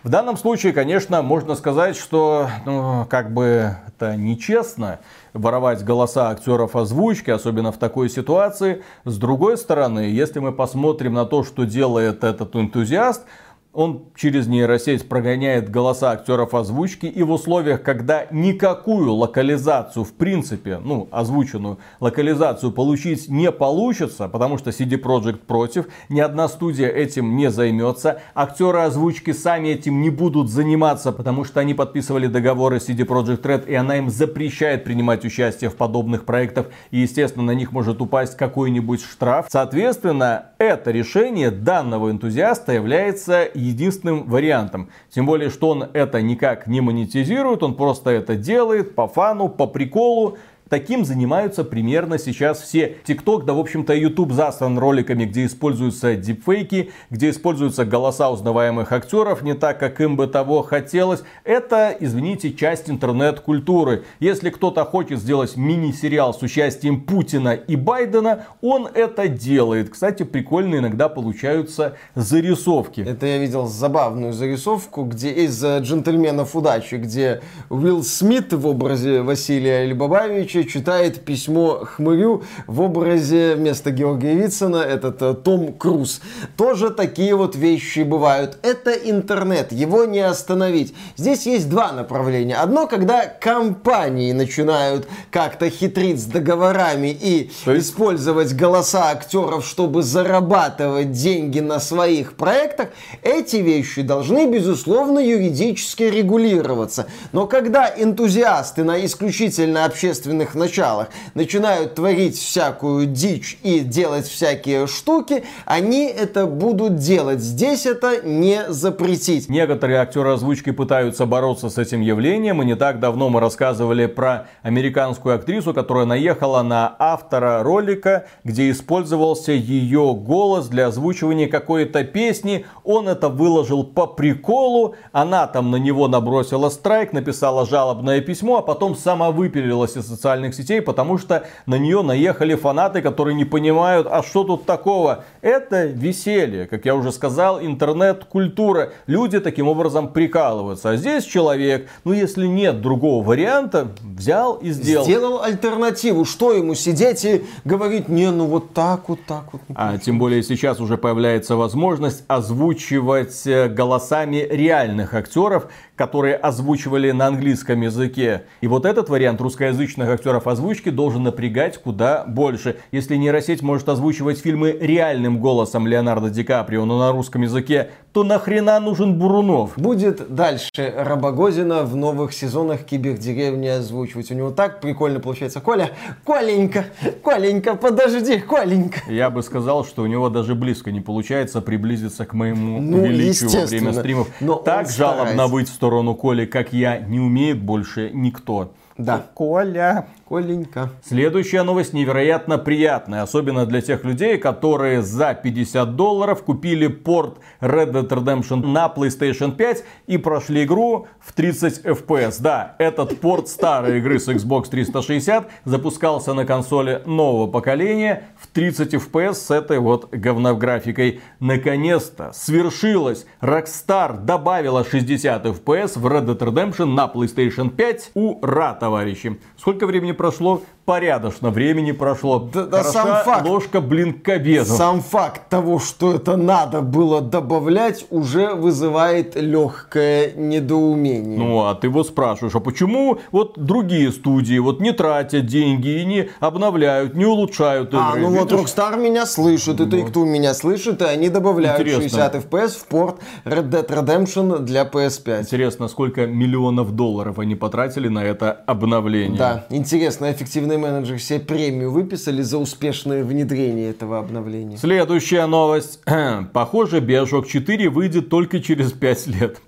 В данном случае, конечно, можно сказать, что ну, как бы это нечестно воровать голоса актеров озвучки, особенно в такой ситуации. С другой стороны, если мы посмотрим на то, что делает этот энтузиаст, он через нейросеть прогоняет голоса актеров озвучки и в условиях, когда никакую локализацию в принципе, ну, озвученную локализацию получить не получится, потому что CD Projekt против, ни одна студия этим не займется, актеры озвучки сами этим не будут заниматься, потому что они подписывали договоры с CD Projekt Red, и она им запрещает принимать участие в подобных проектах, и, естественно, на них может упасть какой-нибудь штраф. Соответственно, это решение данного энтузиаста является единственным вариантом. Тем более, что он это никак не монетизирует, он просто это делает по фану, по приколу. Таким занимаются примерно сейчас все. ТикТок, да в общем-то YouTube застран роликами, где используются дипфейки, где используются голоса узнаваемых актеров не так, как им бы того хотелось. Это, извините, часть интернет-культуры. Если кто-то хочет сделать мини-сериал с участием Путина и Байдена, он это делает. Кстати, прикольно иногда получаются зарисовки. Это я видел забавную зарисовку, где из джентльменов удачи, где Уилл Смит в образе Василия Либабавича случае читает письмо хмырю в образе вместо Георгия Вицина этот э, Том Круз. Тоже такие вот вещи бывают. Это интернет, его не остановить. Здесь есть два направления. Одно, когда компании начинают как-то хитрить с договорами и есть... использовать голоса актеров, чтобы зарабатывать деньги на своих проектах. Эти вещи должны, безусловно, юридически регулироваться. Но когда энтузиасты на исключительно общественных самых началах начинают творить всякую дичь и делать всякие штуки, они это будут делать. Здесь это не запретить. Некоторые актеры озвучки пытаются бороться с этим явлением. И не так давно мы рассказывали про американскую актрису, которая наехала на автора ролика, где использовался ее голос для озвучивания какой-то песни. Он это выложил по приколу. Она там на него набросила страйк, написала жалобное письмо, а потом сама выпилилась из социальных социальных сетей, потому что на нее наехали фанаты, которые не понимают, а что тут такого. Это веселье, как я уже сказал, интернет-культура. Люди таким образом прикалываются. А здесь человек, ну если нет другого варианта, взял и сделал. Сделал альтернативу. Что ему сидеть и говорить, не, ну вот так вот, так вот. А тем более сейчас уже появляется возможность озвучивать э, голосами реальных актеров, которые озвучивали на английском языке. И вот этот вариант русскоязычных актеров озвучки должен напрягать куда больше. Если нейросеть может озвучивать фильмы реальным голосом Леонардо Ди Каприо, но на русском языке, то нахрена нужен Бурунов? Будет дальше Рабогозина в новых сезонах Кибердеревни озвучивать. У него так прикольно получается. Коля, Коленька, Коленька, подожди, Коленька. Я бы сказал, что у него даже близко не получается приблизиться к моему ну, величию во время стримов. Но так жалобно быть в сторону сторону Коли, как я, не умеет больше никто. Да. Коля. Коленька. Следующая новость невероятно приятная, особенно для тех людей, которые за 50 долларов купили порт Red Dead Redemption на PlayStation 5 и прошли игру в 30 FPS. Да, этот порт старой игры с Xbox 360 запускался на консоли нового поколения в 30 FPS с этой вот говнографикой. Наконец-то свершилось. Rockstar добавила 60 FPS в Red Dead Redemption на PlayStation 5. Ура, товарищи! Сколько времени прошло? порядочно времени прошло. Да, да сам факт, ложка, блин, к обеду. Сам факт того, что это надо было добавлять, уже вызывает легкое недоумение. Ну, а ты вот спрашиваешь, а почему вот другие студии вот не тратят деньги и не обновляют, не улучшают игры? А, ну Видишь? вот Rockstar меня слышит, и ты кто меня слышит, и они добавляют Интересно. 60 FPS в порт Red Dead Redemption для PS5. Интересно, сколько миллионов долларов они потратили на это обновление? Да, интересно, эффективный менеджер себе премию выписали за успешное внедрение этого обновления. Следующая новость. Похоже, Bioshock 4 выйдет только через 5 лет.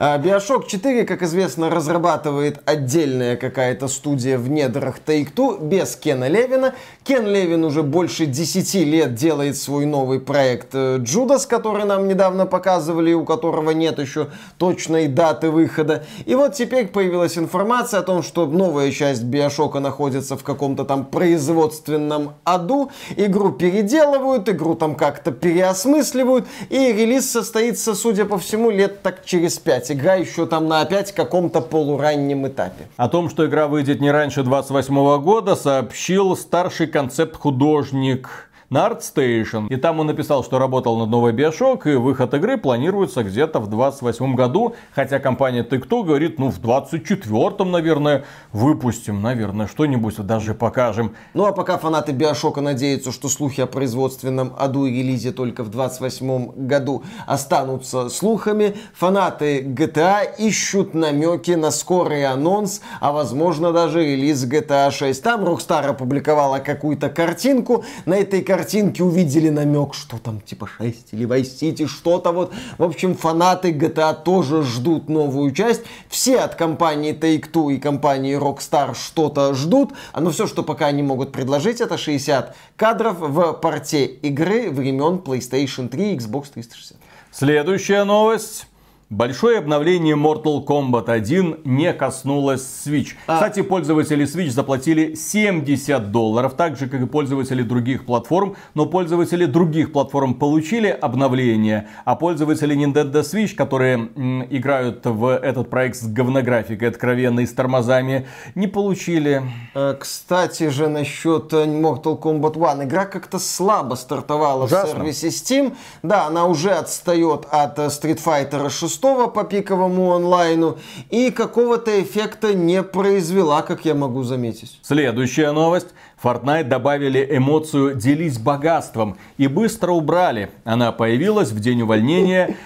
Bioshock 4, как известно, разрабатывает отдельная какая-то студия в недрах Take-Two без Кена Левина. Кен Левин уже больше 10 лет делает свой новый проект Judas, который нам недавно показывали, у которого нет еще точной даты выхода. И вот теперь появилась информация о том, что новая часть Биошока находится в каком-то там производственном аду. Игру переделывают, игру там как-то переосмысливают, и релиз состоится, судя по всему, лет так через 5 игра еще там на опять каком-то полураннем этапе. О том, что игра выйдет не раньше 28 года, сообщил старший концепт-художник на ArtStation. И там он написал, что работал над новой Bioshock, и выход игры планируется где-то в 28 году. Хотя компания Take-Two говорит, ну в 24-м, наверное, выпустим, наверное, что-нибудь даже покажем. Ну а пока фанаты Биошока надеются, что слухи о производственном аду и релизе только в 28 году останутся слухами, фанаты GTA ищут намеки на скорый анонс, а возможно даже релиз GTA 6. Там Rockstar опубликовала какую-то картинку, на этой картинке увидели намек, что там типа 6 или Vice City, что-то вот. В общем, фанаты GTA тоже ждут новую часть. Все от компании Take-Two и компании Rockstar что-то ждут, но все, что пока они могут предложить, это 60 кадров в порте игры времен PlayStation 3 и Xbox 360. Следующая новость. Большое обновление Mortal Kombat 1 не коснулось Switch. А. Кстати, пользователи Switch заплатили 70 долларов, так же, как и пользователи других платформ. Но пользователи других платформ получили обновление, а пользователи Nintendo Switch, которые м, играют в этот проект с говнографикой откровенной, с тормозами, не получили. А, кстати же, насчет э, Mortal Kombat 1. Игра как-то слабо стартовала Ужасно. в сервисе Steam. Да, она уже отстает от э, Street Fighter 6 пустого по пиковому онлайну и какого-то эффекта не произвела, как я могу заметить. Следующая новость. Fortnite добавили эмоцию «делись богатством» и быстро убрали. Она появилась в день увольнения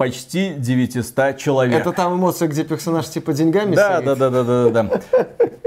почти 900 человек. Это там эмоция, где персонаж типа деньгами да? Да, да, да, да, да, да.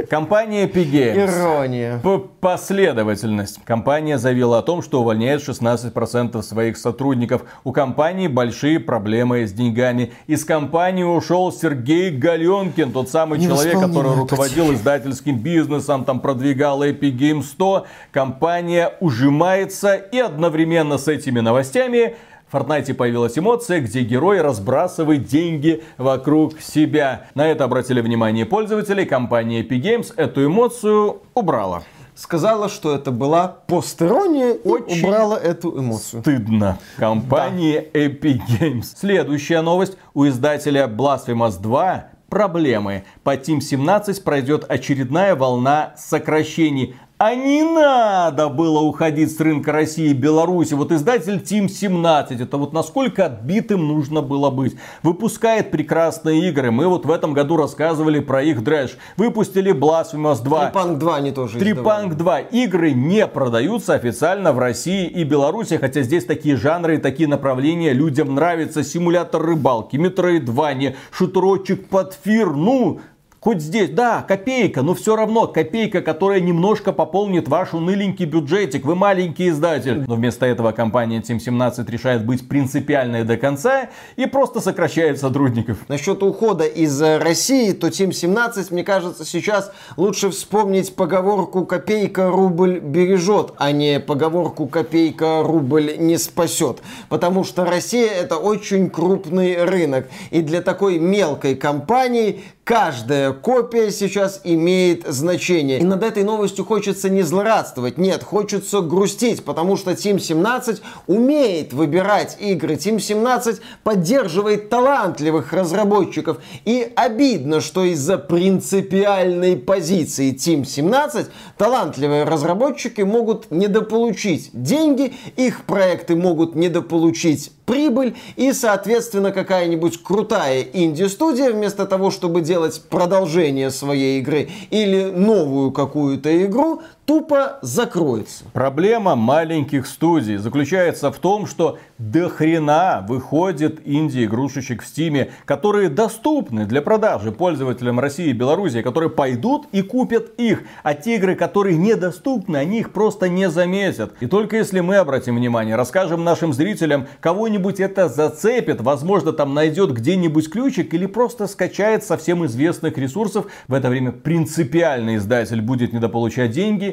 Компания Epic Games. Ирония. По последовательность. Компания заявила о том, что увольняет 16% своих сотрудников. У компании большие проблемы с деньгами. Из компании ушел Сергей Галенкин, тот самый Не человек, который руководил издательским бизнесом, там продвигал Epic Games 100. Компания ужимается и одновременно с этими новостями в Fortnite появилась эмоция, где герой разбрасывает деньги вокруг себя. На это обратили внимание пользователи. Компания Epic Games эту эмоцию убрала. Сказала, что это была постерония и убрала эту эмоцию. Стыдно. Компания да. Epic Games. Следующая новость. У издателя Blasphemous 2 проблемы. По Team 17 пройдет очередная волна сокращений. А не надо было уходить с рынка России и Беларуси. Вот издатель Team 17, это вот насколько отбитым нужно было быть. Выпускает прекрасные игры. Мы вот в этом году рассказывали про их дрэш. Выпустили Blasphemous 2. Трипанк 2 не тоже Трипанк 2. Игры не продаются официально в России и Беларуси. Хотя здесь такие жанры и такие направления людям нравятся. Симулятор рыбалки, метроидвания, шутерочек под фир. Ну, Хоть здесь, да, копейка, но все равно копейка, которая немножко пополнит ваш уныленький бюджетик. Вы маленький издатель. Но вместо этого компания Team 17 решает быть принципиальной до конца и просто сокращает сотрудников. Насчет ухода из э, России, то Team 17, мне кажется, сейчас лучше вспомнить поговорку «копейка рубль бережет», а не поговорку «копейка рубль не спасет». Потому что Россия это очень крупный рынок. И для такой мелкой компании Каждая копия сейчас имеет значение. И над этой новостью хочется не злорадствовать. Нет, хочется грустить, потому что Team 17 умеет выбирать игры. Team 17 поддерживает талантливых разработчиков. И обидно, что из-за принципиальной позиции Team 17 талантливые разработчики могут недополучить деньги, их проекты могут недополучить прибыль, и, соответственно, какая-нибудь крутая инди-студия, вместо того, чтобы делать продолжение своей игры или новую какую-то игру, тупо закроется. Проблема маленьких студий заключается в том, что до хрена выходит инди-игрушечек в Стиме, которые доступны для продажи пользователям России и Беларуси, которые пойдут и купят их. А те игры, которые недоступны, они их просто не заметят. И только если мы обратим внимание, расскажем нашим зрителям, кого-нибудь это зацепит, возможно там найдет где-нибудь ключик или просто скачает совсем известных ресурсов, в это время принципиальный издатель будет недополучать деньги,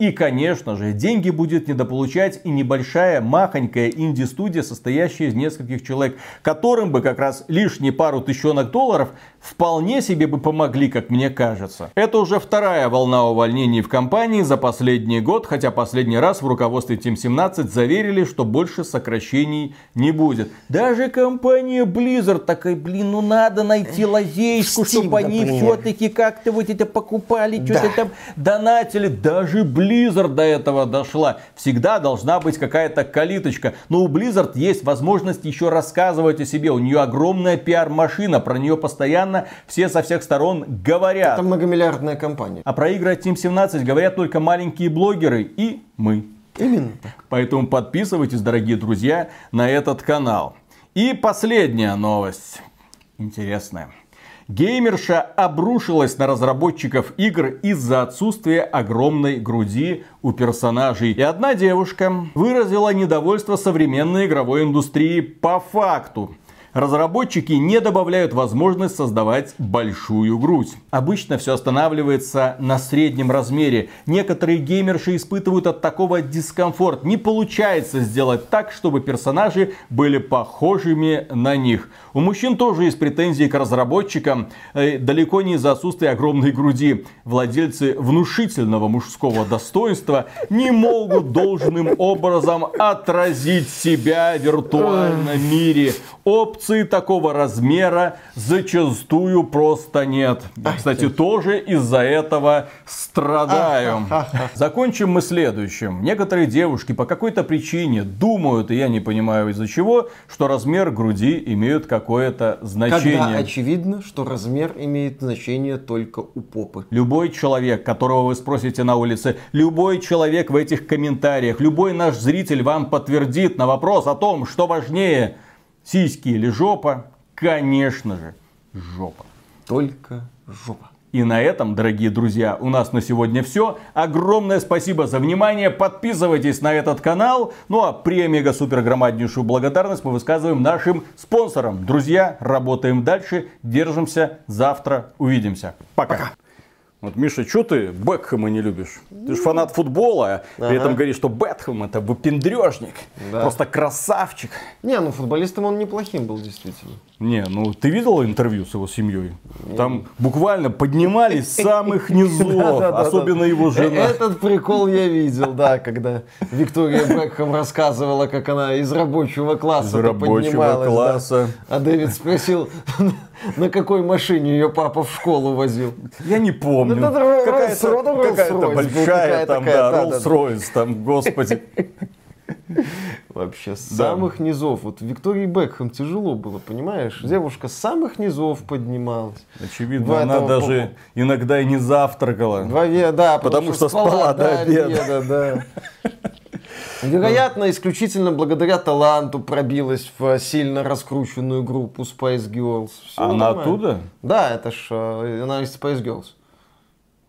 и, конечно же, деньги будет недополучать и небольшая махонькая инди-студия, состоящая из нескольких человек, которым бы как раз лишние пару тысячонок долларов вполне себе бы помогли, как мне кажется. Это уже вторая волна увольнений в компании за последний год, хотя последний раз в руководстве Team 17 заверили, что больше сокращений не будет. Даже компания Blizzard такая, блин, ну надо найти лазейку, Steam, чтобы они все-таки как-то вот это покупали, Да. что-то там донатили. Даже Blizzard до этого дошла. Всегда должна быть какая-то калиточка. Но у Blizzard есть возможность еще рассказывать о себе. У нее огромная пиар-машина. Про нее постоянно все со всех сторон говорят. Это многомиллиардная компания. А про игры от Team 17 говорят только маленькие блогеры и мы. Именно. Поэтому подписывайтесь, дорогие друзья, на этот канал. И последняя новость. Интересная. Геймерша обрушилась на разработчиков игр из-за отсутствия огромной груди у персонажей. И одна девушка выразила недовольство современной игровой индустрии по факту. Разработчики не добавляют возможность создавать большую грудь. Обычно все останавливается на среднем размере. Некоторые геймерши испытывают от такого дискомфорт. Не получается сделать так, чтобы персонажи были похожими на них. У мужчин тоже есть претензии к разработчикам. Э, Далеко не из-за отсутствия огромной груди. Владельцы внушительного мужского достоинства не могут должным образом отразить себя в виртуальном мире. Опции такого размера зачастую просто нет. Я, кстати, тоже из-за этого страдаю. Закончим мы следующим. Некоторые девушки по какой-то причине думают, и я не понимаю из-за чего, что размер груди имеет какое-то значение. Когда очевидно, что размер имеет значение только у попы. Любой человек, которого вы спросите на улице, любой человек в этих комментариях, любой наш зритель вам подтвердит на вопрос о том, что важнее, сиськи или жопа, конечно же, жопа. Только жопа. И на этом, дорогие друзья, у нас на сегодня все. Огромное спасибо за внимание. Подписывайтесь на этот канал. Ну а премега супер громаднейшую благодарность мы высказываем нашим спонсорам. Друзья, работаем дальше. Держимся. Завтра увидимся. Пока. Вот, Миша, что ты Бекхэма не любишь? Ты же фанат футбола, а при этом говоришь, что Бетхэм это выпендрежник, Да. просто красавчик. Не, ну футболистом он неплохим был, действительно. Не, ну ты видел интервью с его семьей? Там буквально поднимались с самых низов, особенно его Э, жена. Этот прикол я видел, да, когда Виктория Бекхэм рассказывала, как она из рабочего класса Из рабочего поднималась. класса. А Дэвид спросил, на какой машине ее папа в школу возил. Я не помню. Ну, Какая-то был, большая какая там, такая, да. Rolls-Royce там, господи. Вообще, с Да. самых низов. Вот Виктории Бекхэм тяжело было, понимаешь? Девушка с самых низов поднималась. Очевидно, Два она даже иногда и не завтракала. Во ве- да, Потому что спала до обеда. да. Вероятно, исключительно благодаря таланту пробилась в сильно раскрученную группу Spice Girls. Всё Она нормально. оттуда? Да, это ж э, она из Spice Girls.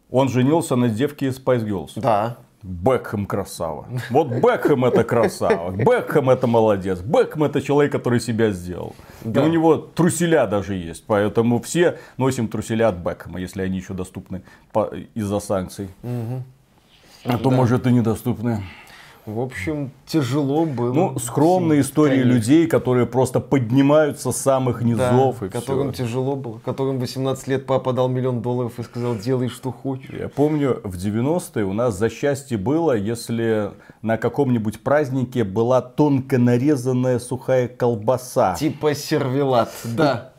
Он женился на девке из Spice Girls. Да. Бекхэм красава. Вот Бекхэм это красава. Бекхэм это молодец. Бекхэм это человек, который себя сделал. Да. И у него труселя даже есть. Поэтому все носим труселя от Бекхэма, если они еще доступны по- из-за санкций. А то, Да. может, и недоступны. В общем, тяжело было. Ну, скромные Всем, истории конечно. людей, которые просто поднимаются с самых Да, низов и которым все. тяжело было, которым 18 лет папа дал миллион долларов и сказал, делай, что хочешь. Я помню, в 90-е у нас за счастье было, если на каком-нибудь празднике была тонко нарезанная сухая колбаса. Типа сервелат, да.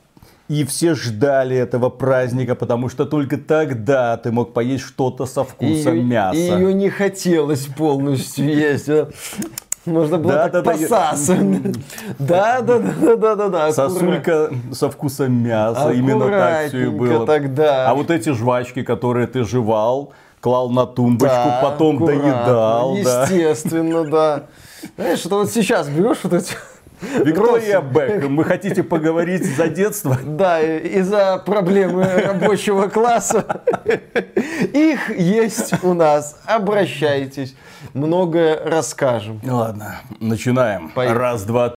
И все ждали этого праздника, потому что только тогда ты мог поесть что-то со вкусом Её- мяса. И ее не хотелось полностью есть. а. Можно было Да, так да, да, посасывать. Да, да, да, да, да, да, да. Сосулька со вкусом мяса, именно так все и было. тогда. А вот эти жвачки, которые ты жевал, клал на тумбочку, Да, потом доедал. да. Естественно, да. Знаешь, это вот сейчас берешь вот эти... Виктория Бекхэм, вы хотите поговорить за детство? Да, и- из-за проблемы рабочего класса. Их есть у нас. Обращайтесь. Многое расскажем. Ладно, начинаем. Поехали. Раз, два,